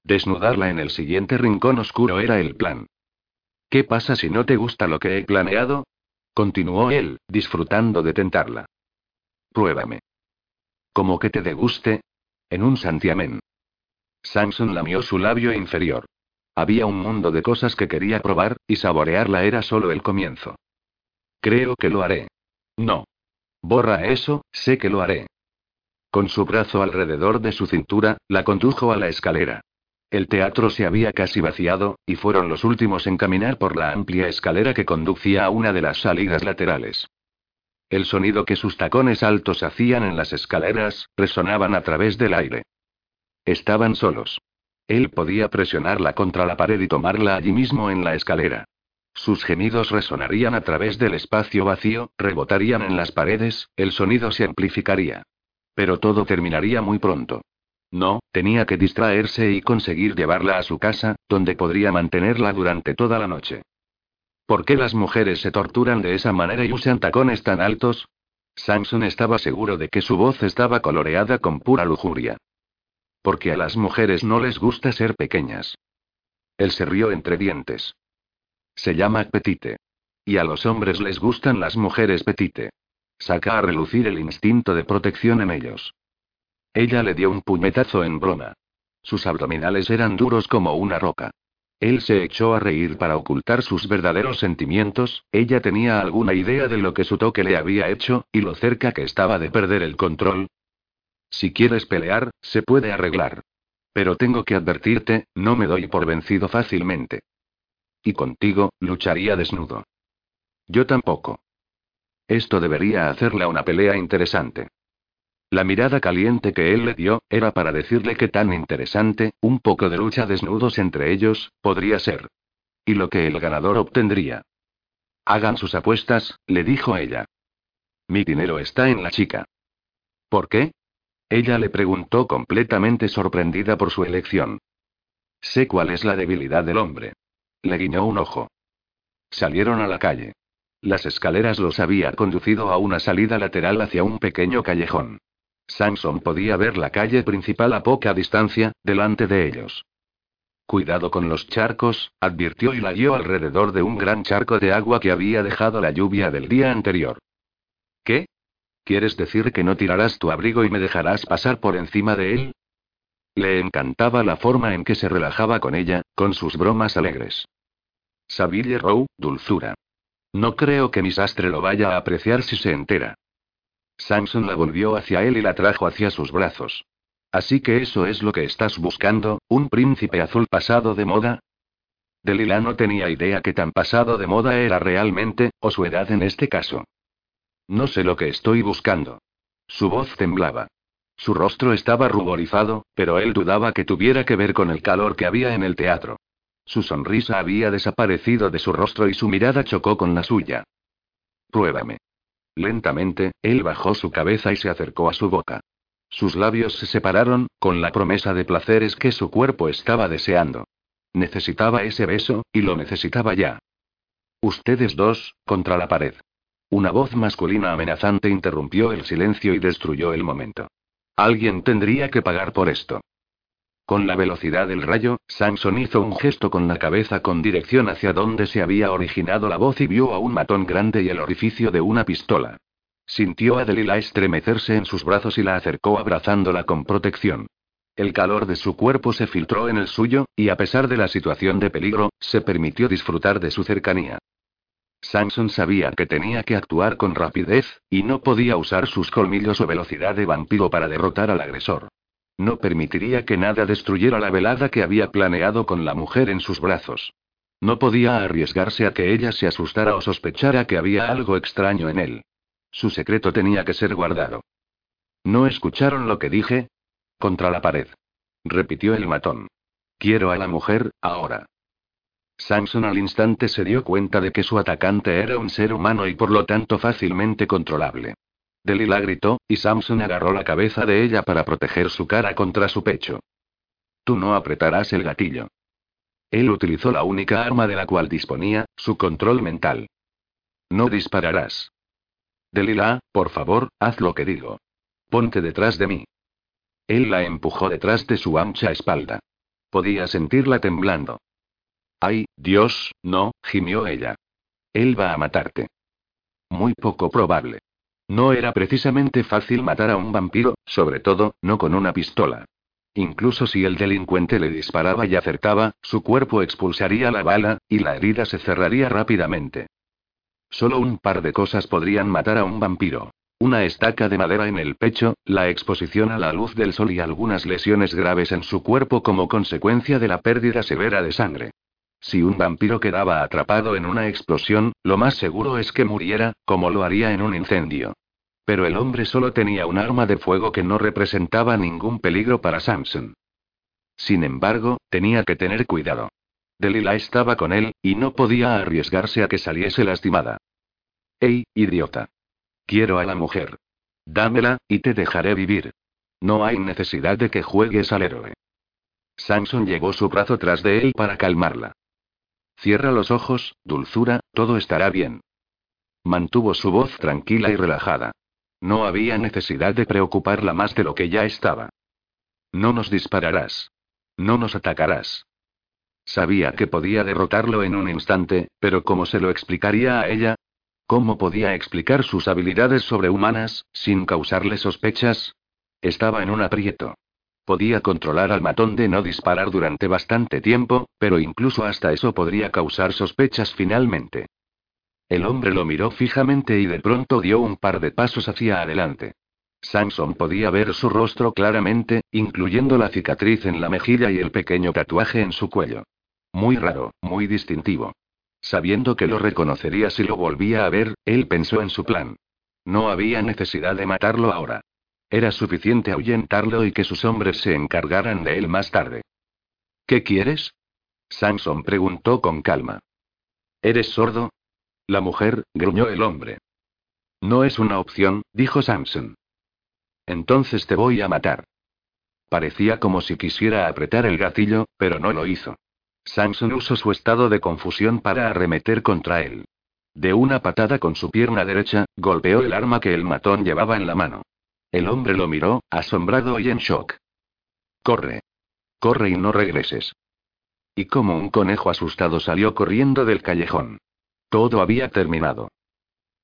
Desnudarla en el siguiente rincón oscuro era el plan. ¿Qué pasa si no te gusta lo que he planeado? Continuó él, disfrutando de tentarla. Pruébame. ¿Cómo que te deguste? En un santiamén. Samson lamió su labio inferior. Había un mundo de cosas que quería probar, y saborearla era solo el comienzo. Creo que lo haré. No. Borra eso, sé que lo haré. Con su brazo alrededor de su cintura, la condujo a la escalera. El teatro se había casi vaciado, y fueron los últimos en caminar por la amplia escalera que conducía a una de las salidas laterales. El sonido que sus tacones altos hacían en las escaleras, resonaban a través del aire. Estaban solos. Él podía presionarla contra la pared y tomarla allí mismo en la escalera. Sus gemidos resonarían a través del espacio vacío, rebotarían en las paredes, el sonido se amplificaría. Pero todo terminaría muy pronto. No, tenía que distraerse y conseguir llevarla a su casa, donde podría mantenerla durante toda la noche. ¿Por qué las mujeres se torturan de esa manera y usan tacones tan altos? Samson estaba seguro de que su voz estaba coloreada con pura lujuria. Porque a las mujeres no les gusta ser pequeñas. Él se rió entre dientes. Se llama Petite. Y a los hombres les gustan las mujeres Petite. Saca a relucir el instinto de protección en ellos. Ella le dio un puñetazo en broma. Sus abdominales eran duros como una roca. Él se echó a reír para ocultar sus verdaderos sentimientos, ella tenía alguna idea de lo que su toque le había hecho, y lo cerca que estaba de perder el control. Si quieres pelear, se puede arreglar. Pero tengo que advertirte, no me doy por vencido fácilmente. Y contigo, lucharía desnudo. Yo tampoco. Esto debería hacerla una pelea interesante. La mirada caliente que él le dio, era para decirle que tan interesante, un poco de lucha desnudos entre ellos, podría ser. Y lo que el ganador obtendría. Hagan sus apuestas, le dijo ella. Mi dinero está en la chica. ¿Por qué? Ella le preguntó completamente sorprendida por su elección. Sé cuál es la debilidad del hombre. Le guiñó un ojo. Salieron a la calle. Las escaleras los había conducido a una salida lateral hacia un pequeño callejón. Samson podía ver la calle principal a poca distancia, delante de ellos. Cuidado con los charcos, advirtió y la guió alrededor de un gran charco de agua que había dejado la lluvia del día anterior. ¿Qué? ¿Quieres decir que no tirarás tu abrigo y me dejarás pasar por encima de él? Le encantaba la forma en que se relajaba con ella, con sus bromas alegres. Saville Row, dulzura. No creo que mi sastre lo vaya a apreciar si se entera. Samson la volvió hacia él y la trajo hacia sus brazos. Así que eso es lo que estás buscando, un príncipe azul pasado de moda. Delila no tenía idea que tan pasado de moda era realmente, o su edad en este caso. No sé lo que estoy buscando. Su voz temblaba. Su rostro estaba ruborizado, pero él dudaba que tuviera que ver con el calor que había en el teatro. Su sonrisa había desaparecido de su rostro y su mirada chocó con la suya. Pruébame. Lentamente, él bajó su cabeza y se acercó a su boca. Sus labios se separaron, con la promesa de placeres que su cuerpo estaba deseando. Necesitaba ese beso, y lo necesitaba ya. Ustedes dos, contra la pared. Una voz masculina amenazante interrumpió el silencio y destruyó el momento. Alguien tendría que pagar por esto. Con la velocidad del rayo, Samson hizo un gesto con la cabeza con dirección hacia donde se había originado la voz y vio a un matón grande y el orificio de una pistola. Sintió a Delila estremecerse en sus brazos y la acercó abrazándola con protección. El calor de su cuerpo se filtró en el suyo, y a pesar de la situación de peligro, se permitió disfrutar de su cercanía. Samson sabía que tenía que actuar con rapidez, y no podía usar sus colmillos o velocidad de vampiro para derrotar al agresor. No permitiría que nada destruyera la velada que había planeado con la mujer en sus brazos. No podía arriesgarse a que ella se asustara o sospechara que había algo extraño en él. Su secreto tenía que ser guardado. ¿No escucharon lo que dije? Contra la pared. Repitió el matón. Quiero a la mujer, ahora. Samson al instante se dio cuenta de que su atacante era un ser humano y por lo tanto fácilmente controlable. Delila gritó, y Samson agarró la cabeza de ella para proteger su cara contra su pecho. Tú no apretarás el gatillo. Él utilizó la única arma de la cual disponía, su control mental. No dispararás. Delila, por favor, haz lo que digo. Ponte detrás de mí. Él la empujó detrás de su ancha espalda. Podía sentirla temblando. Ay, Dios, no, gimió ella. Él va a matarte. Muy poco probable. No era precisamente fácil matar a un vampiro, sobre todo, no con una pistola. Incluso si el delincuente le disparaba y acertaba, su cuerpo expulsaría la bala, y la herida se cerraría rápidamente. Solo un par de cosas podrían matar a un vampiro. Una estaca de madera en el pecho, la exposición a la luz del sol y algunas lesiones graves en su cuerpo como consecuencia de la pérdida severa de sangre. Si un vampiro quedaba atrapado en una explosión, lo más seguro es que muriera, como lo haría en un incendio. Pero el hombre solo tenía un arma de fuego que no representaba ningún peligro para Samson. Sin embargo, tenía que tener cuidado. Delila estaba con él, y no podía arriesgarse a que saliese lastimada. ¡Ey, idiota! Quiero a la mujer. Dámela, y te dejaré vivir. No hay necesidad de que juegues al héroe. Samson llevó su brazo tras de él para calmarla. Cierra los ojos, dulzura, todo estará bien. Mantuvo su voz tranquila y relajada. No había necesidad de preocuparla más de lo que ya estaba. No nos dispararás. No nos atacarás. Sabía que podía derrotarlo en un instante, pero ¿cómo se lo explicaría a ella? ¿Cómo podía explicar sus habilidades sobrehumanas, sin causarle sospechas? Estaba en un aprieto. Podía controlar al matón de no disparar durante bastante tiempo, pero incluso hasta eso podría causar sospechas finalmente. El hombre lo miró fijamente y de pronto dio un par de pasos hacia adelante. Samson podía ver su rostro claramente, incluyendo la cicatriz en la mejilla y el pequeño tatuaje en su cuello. Muy raro, muy distintivo. Sabiendo que lo reconocería si lo volvía a ver, él pensó en su plan. No había necesidad de matarlo ahora. Era suficiente ahuyentarlo y que sus hombres se encargaran de él más tarde. ¿Qué quieres? Samson preguntó con calma. ¿Eres sordo? La mujer, gruñó el hombre. No es una opción, dijo Samson. Entonces te voy a matar. Parecía como si quisiera apretar el gatillo, pero no lo hizo. Samson usó su estado de confusión para arremeter contra él. De una patada con su pierna derecha, golpeó el arma que el matón llevaba en la mano. El hombre lo miró, asombrado y en shock. Corre. Corre y no regreses. Y como un conejo asustado salió corriendo del callejón. Todo había terminado.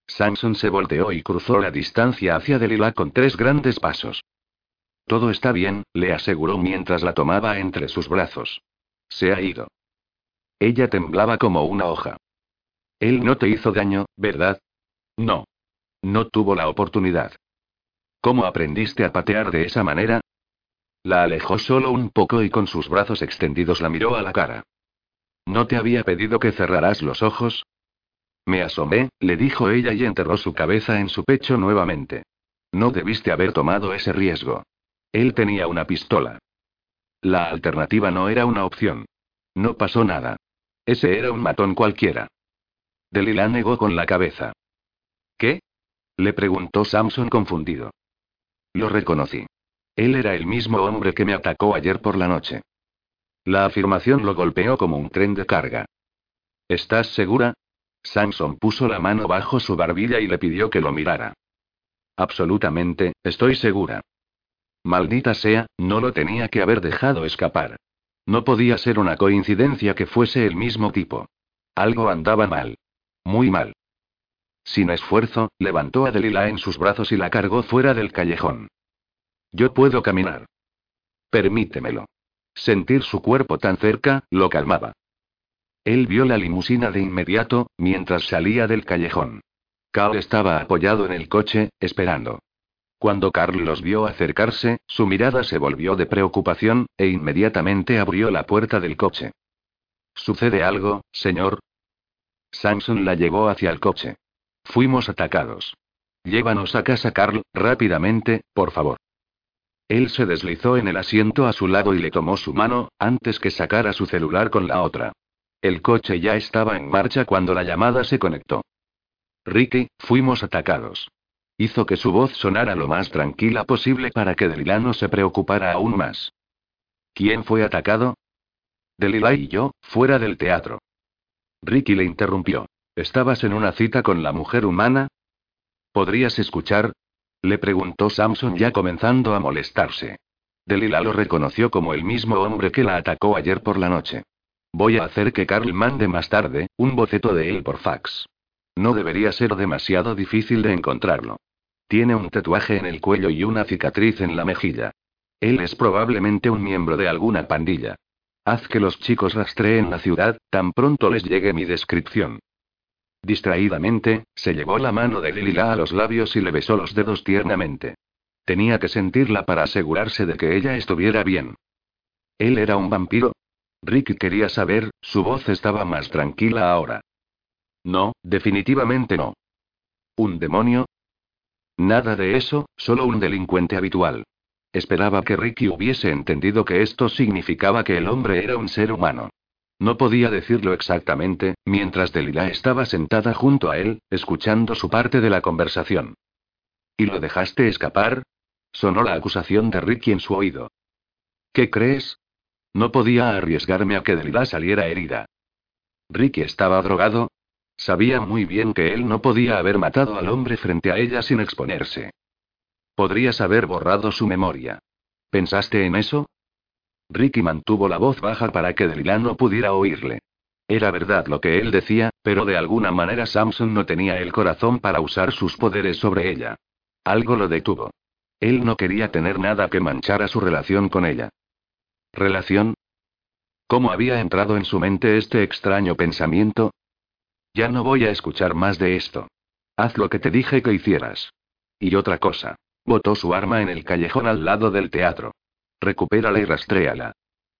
Samson se volteó y cruzó la distancia hacia Delilah con tres grandes pasos. Todo está bien, le aseguró mientras la tomaba entre sus brazos. Se ha ido. Ella temblaba como una hoja. Él no te hizo daño, ¿verdad? No. No tuvo la oportunidad. ¿Cómo aprendiste a patear de esa manera? La alejó solo un poco y con sus brazos extendidos la miró a la cara. ¿No te había pedido que cerraras los ojos? Me asomé, le dijo ella y enterró su cabeza en su pecho nuevamente. No debiste haber tomado ese riesgo. Él tenía una pistola. La alternativa no era una opción. No pasó nada. Ese era un matón cualquiera. Delilah negó con la cabeza. ¿Qué? Le preguntó Samson confundido. Lo reconocí. Él era el mismo hombre que me atacó ayer por la noche. La afirmación lo golpeó como un tren de carga. ¿Estás segura? Samson puso la mano bajo su barbilla y le pidió que lo mirara. Absolutamente, estoy segura. Maldita sea, no lo tenía que haber dejado escapar. No podía ser una coincidencia que fuese el mismo tipo. Algo andaba mal. Muy mal. Sin esfuerzo, levantó a Delilah en sus brazos y la cargó fuera del callejón. Yo puedo caminar. Permítemelo. Sentir su cuerpo tan cerca, lo calmaba. Él vio la limusina de inmediato, mientras salía del callejón. Carl estaba apoyado en el coche, esperando. Cuando Carl los vio acercarse, su mirada se volvió de preocupación, e inmediatamente abrió la puerta del coche. ¿Sucede algo, señor? Samson la llevó hacia el coche. Fuimos atacados. Llévanos a casa, Carl, rápidamente, por favor. Él se deslizó en el asiento a su lado y le tomó su mano, antes que sacara su celular con la otra. El coche ya estaba en marcha cuando la llamada se conectó. Ricky, fuimos atacados. Hizo que su voz sonara lo más tranquila posible para que Delilah no se preocupara aún más. ¿Quién fue atacado? Delilah y yo, fuera del teatro. Ricky le interrumpió. ¿Estabas en una cita con la mujer humana? ¿Podrías escuchar? Le preguntó Samson ya comenzando a molestarse. Delilah lo reconoció como el mismo hombre que la atacó ayer por la noche. Voy a hacer que Carl mande más tarde, un boceto de él por fax. No debería ser demasiado difícil de encontrarlo. Tiene un tatuaje en el cuello y una cicatriz en la mejilla. Él es probablemente un miembro de alguna pandilla. Haz que los chicos rastreen la ciudad, tan pronto les llegue mi descripción. Distraídamente, se llevó la mano de Lilila a los labios y le besó los dedos tiernamente. Tenía que sentirla para asegurarse de que ella estuviera bien. ¿Él era un vampiro? Rick quería saber, su voz estaba más tranquila ahora. No, definitivamente no. ¿Un demonio? Nada de eso, solo un delincuente habitual. Esperaba que Ricky hubiese entendido que esto significaba que el hombre era un ser humano. No podía decirlo exactamente, mientras Delilah estaba sentada junto a él, escuchando su parte de la conversación. ¿Y lo dejaste escapar? Sonó la acusación de Ricky en su oído. ¿Qué crees? No podía arriesgarme a que Delilah saliera herida. Ricky estaba drogado, Sabía muy bien que él no podía haber matado al hombre frente a ella sin exponerse. Podrías haber borrado su memoria. ¿Pensaste en eso? Ricky mantuvo la voz baja para que Delilah no pudiera oírle. Era verdad lo que él decía, pero de alguna manera Samson no tenía el corazón para usar sus poderes sobre ella. Algo lo detuvo. Él no quería tener nada que manchara su relación con ella. ¿Relación? ¿Cómo había entrado en su mente este extraño pensamiento? Ya no voy a escuchar más de esto. Haz lo que te dije que hicieras. Y otra cosa. Botó su arma en el callejón al lado del teatro. Recupérala y rastréala.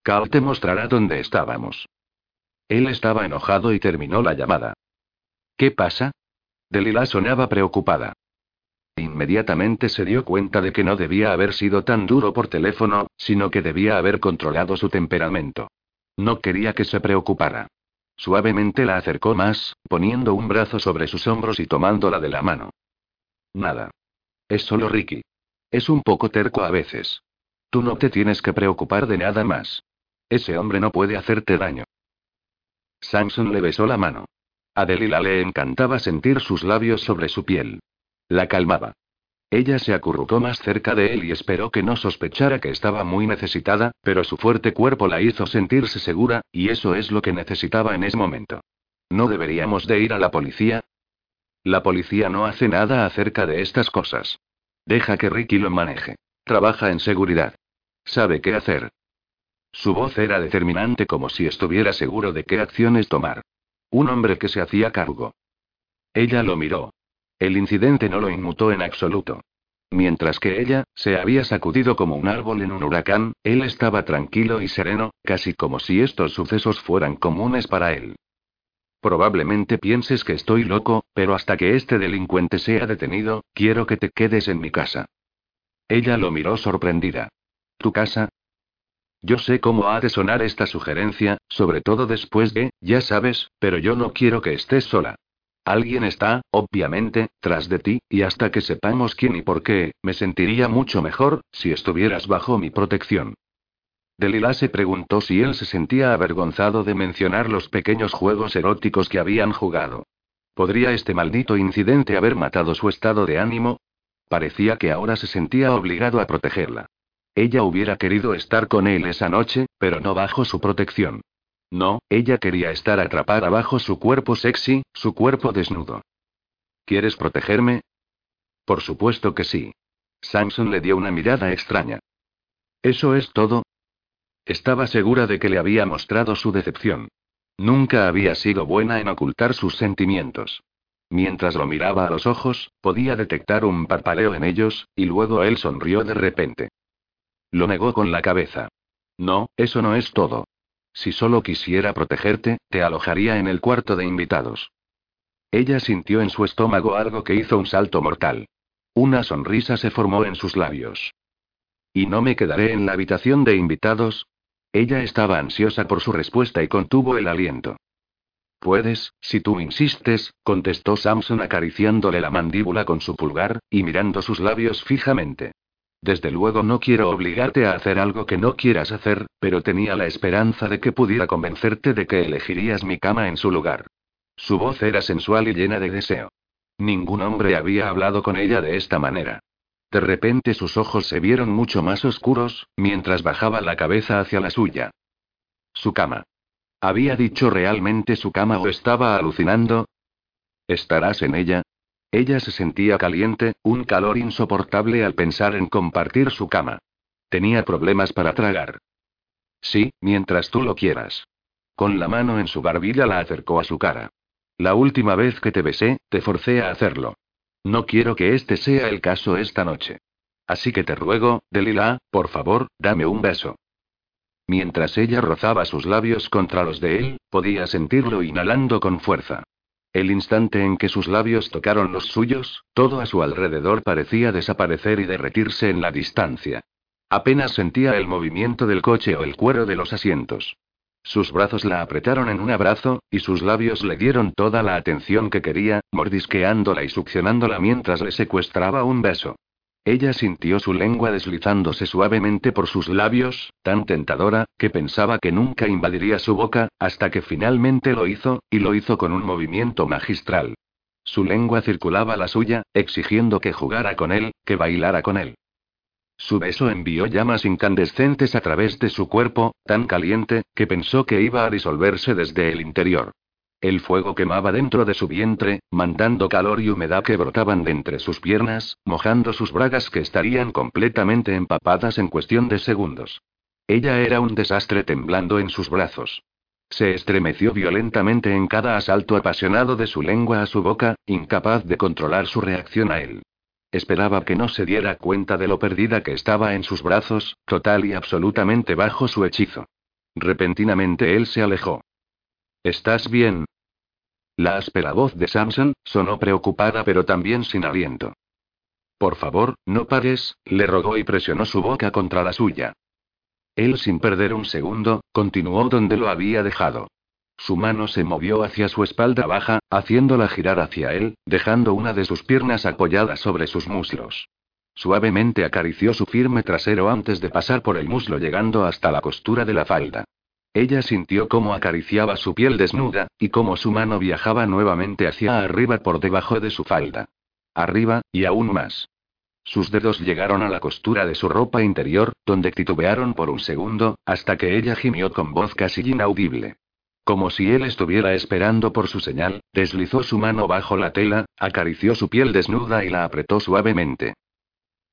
Carl te mostrará dónde estábamos. Él estaba enojado y terminó la llamada. ¿Qué pasa? Delilah sonaba preocupada. Inmediatamente se dio cuenta de que no debía haber sido tan duro por teléfono, sino que debía haber controlado su temperamento. No quería que se preocupara. Suavemente la acercó más, poniendo un brazo sobre sus hombros y tomándola de la mano. Nada. Es solo Ricky. Es un poco terco a veces. Tú no te tienes que preocupar de nada más. Ese hombre no puede hacerte daño. Samson le besó la mano. A Delila le encantaba sentir sus labios sobre su piel. La calmaba. Ella se acurrucó más cerca de él y esperó que no sospechara que estaba muy necesitada, pero su fuerte cuerpo la hizo sentirse segura, y eso es lo que necesitaba en ese momento. ¿No deberíamos de ir a la policía? La policía no hace nada acerca de estas cosas. Deja que Ricky lo maneje. Trabaja en seguridad. Sabe qué hacer. Su voz era determinante como si estuviera seguro de qué acciones tomar. Un hombre que se hacía cargo. Ella lo miró. El incidente no lo inmutó en absoluto. Mientras que ella, se había sacudido como un árbol en un huracán, él estaba tranquilo y sereno, casi como si estos sucesos fueran comunes para él. Probablemente pienses que estoy loco, pero hasta que este delincuente sea detenido, quiero que te quedes en mi casa. Ella lo miró sorprendida. ¿Tu casa? Yo sé cómo ha de sonar esta sugerencia, sobre todo después de, ya sabes, pero yo no quiero que estés sola. Alguien está, obviamente, tras de ti, y hasta que sepamos quién y por qué, me sentiría mucho mejor, si estuvieras bajo mi protección. Delilah se preguntó si él se sentía avergonzado de mencionar los pequeños juegos eróticos que habían jugado. ¿Podría este maldito incidente haber matado su estado de ánimo? Parecía que ahora se sentía obligado a protegerla. Ella hubiera querido estar con él esa noche, pero no bajo su protección. No, ella quería estar atrapada bajo su cuerpo sexy, su cuerpo desnudo. ¿Quieres protegerme? Por supuesto que sí. Samson le dio una mirada extraña. ¿Eso es todo? Estaba segura de que le había mostrado su decepción. Nunca había sido buena en ocultar sus sentimientos. Mientras lo miraba a los ojos, podía detectar un parpaleo en ellos, y luego él sonrió de repente. Lo negó con la cabeza. No, eso no es todo. Si solo quisiera protegerte, te alojaría en el cuarto de invitados. Ella sintió en su estómago algo que hizo un salto mortal. Una sonrisa se formó en sus labios. ¿Y no me quedaré en la habitación de invitados? Ella estaba ansiosa por su respuesta y contuvo el aliento. Puedes, si tú insistes, contestó Samson acariciándole la mandíbula con su pulgar, y mirando sus labios fijamente. Desde luego no quiero obligarte a hacer algo que no quieras hacer, pero tenía la esperanza de que pudiera convencerte de que elegirías mi cama en su lugar. Su voz era sensual y llena de deseo. Ningún hombre había hablado con ella de esta manera. De repente sus ojos se vieron mucho más oscuros, mientras bajaba la cabeza hacia la suya. Su cama. ¿Había dicho realmente su cama o estaba alucinando? ¿Estarás en ella? Ella se sentía caliente, un calor insoportable al pensar en compartir su cama. Tenía problemas para tragar. Sí, mientras tú lo quieras. Con la mano en su barbilla la acercó a su cara. La última vez que te besé, te forcé a hacerlo. No quiero que este sea el caso esta noche. Así que te ruego, Delilah, por favor, dame un beso. Mientras ella rozaba sus labios contra los de él, podía sentirlo inhalando con fuerza. El instante en que sus labios tocaron los suyos, todo a su alrededor parecía desaparecer y derretirse en la distancia. Apenas sentía el movimiento del coche o el cuero de los asientos. Sus brazos la apretaron en un abrazo, y sus labios le dieron toda la atención que quería, mordisqueándola y succionándola mientras le secuestraba un beso. Ella sintió su lengua deslizándose suavemente por sus labios, tan tentadora, que pensaba que nunca invadiría su boca, hasta que finalmente lo hizo, y lo hizo con un movimiento magistral. Su lengua circulaba la suya, exigiendo que jugara con él, que bailara con él. Su beso envió llamas incandescentes a través de su cuerpo, tan caliente, que pensó que iba a disolverse desde el interior. El fuego quemaba dentro de su vientre, mandando calor y humedad que brotaban de entre sus piernas, mojando sus bragas que estarían completamente empapadas en cuestión de segundos. Ella era un desastre temblando en sus brazos. Se estremeció violentamente en cada asalto apasionado de su lengua a su boca, incapaz de controlar su reacción a él. Esperaba que no se diera cuenta de lo perdida que estaba en sus brazos, total y absolutamente bajo su hechizo. Repentinamente él se alejó. ¿Estás bien? La áspera voz de Samson sonó preocupada pero también sin aliento. Por favor, no pares, le rogó y presionó su boca contra la suya. Él sin perder un segundo, continuó donde lo había dejado. Su mano se movió hacia su espalda baja, haciéndola girar hacia él, dejando una de sus piernas apoyada sobre sus muslos. Suavemente acarició su firme trasero antes de pasar por el muslo llegando hasta la costura de la falda. Ella sintió cómo acariciaba su piel desnuda, y cómo su mano viajaba nuevamente hacia arriba por debajo de su falda. Arriba, y aún más. Sus dedos llegaron a la costura de su ropa interior, donde titubearon por un segundo, hasta que ella gimió con voz casi inaudible. Como si él estuviera esperando por su señal, deslizó su mano bajo la tela, acarició su piel desnuda y la apretó suavemente.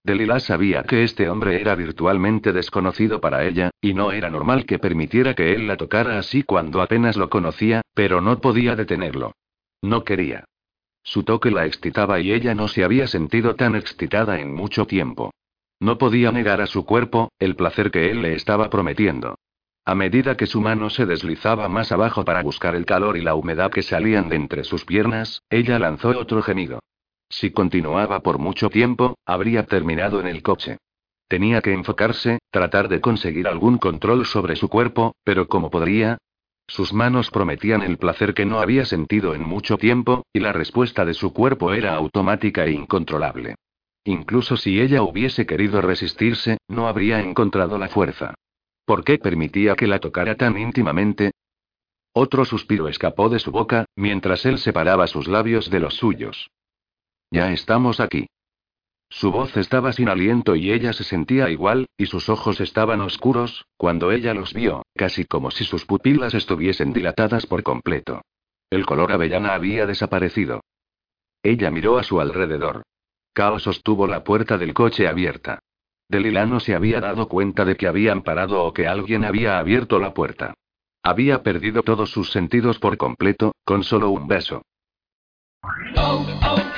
Delilah sabía que este hombre era virtualmente desconocido para ella, y no era normal que permitiera que él la tocara así cuando apenas lo conocía, pero no podía detenerlo. No quería. Su toque la excitaba y ella no se había sentido tan excitada en mucho tiempo. No podía negar a su cuerpo, el placer que él le estaba prometiendo. A medida que su mano se deslizaba más abajo para buscar el calor y la humedad que salían de entre sus piernas, ella lanzó otro gemido. Si continuaba por mucho tiempo, habría terminado en el coche. Tenía que enfocarse, tratar de conseguir algún control sobre su cuerpo, pero ¿cómo podría? Sus manos prometían el placer que no había sentido en mucho tiempo, y la respuesta de su cuerpo era automática e incontrolable. Incluso si ella hubiese querido resistirse, no habría encontrado la fuerza. ¿Por qué permitía que la tocara tan íntimamente? Otro suspiro escapó de su boca, mientras él separaba sus labios de los suyos. Ya estamos aquí. Su voz estaba sin aliento y ella se sentía igual, y sus ojos estaban oscuros, cuando ella los vio, casi como si sus pupilas estuviesen dilatadas por completo. El color avellana había desaparecido. Ella miró a su alrededor. Cao sostuvo la puerta del coche abierta. Delilah no se había dado cuenta de que habían parado o que alguien había abierto la puerta. Había perdido todos sus sentidos por completo, con solo un beso. Oh, oh,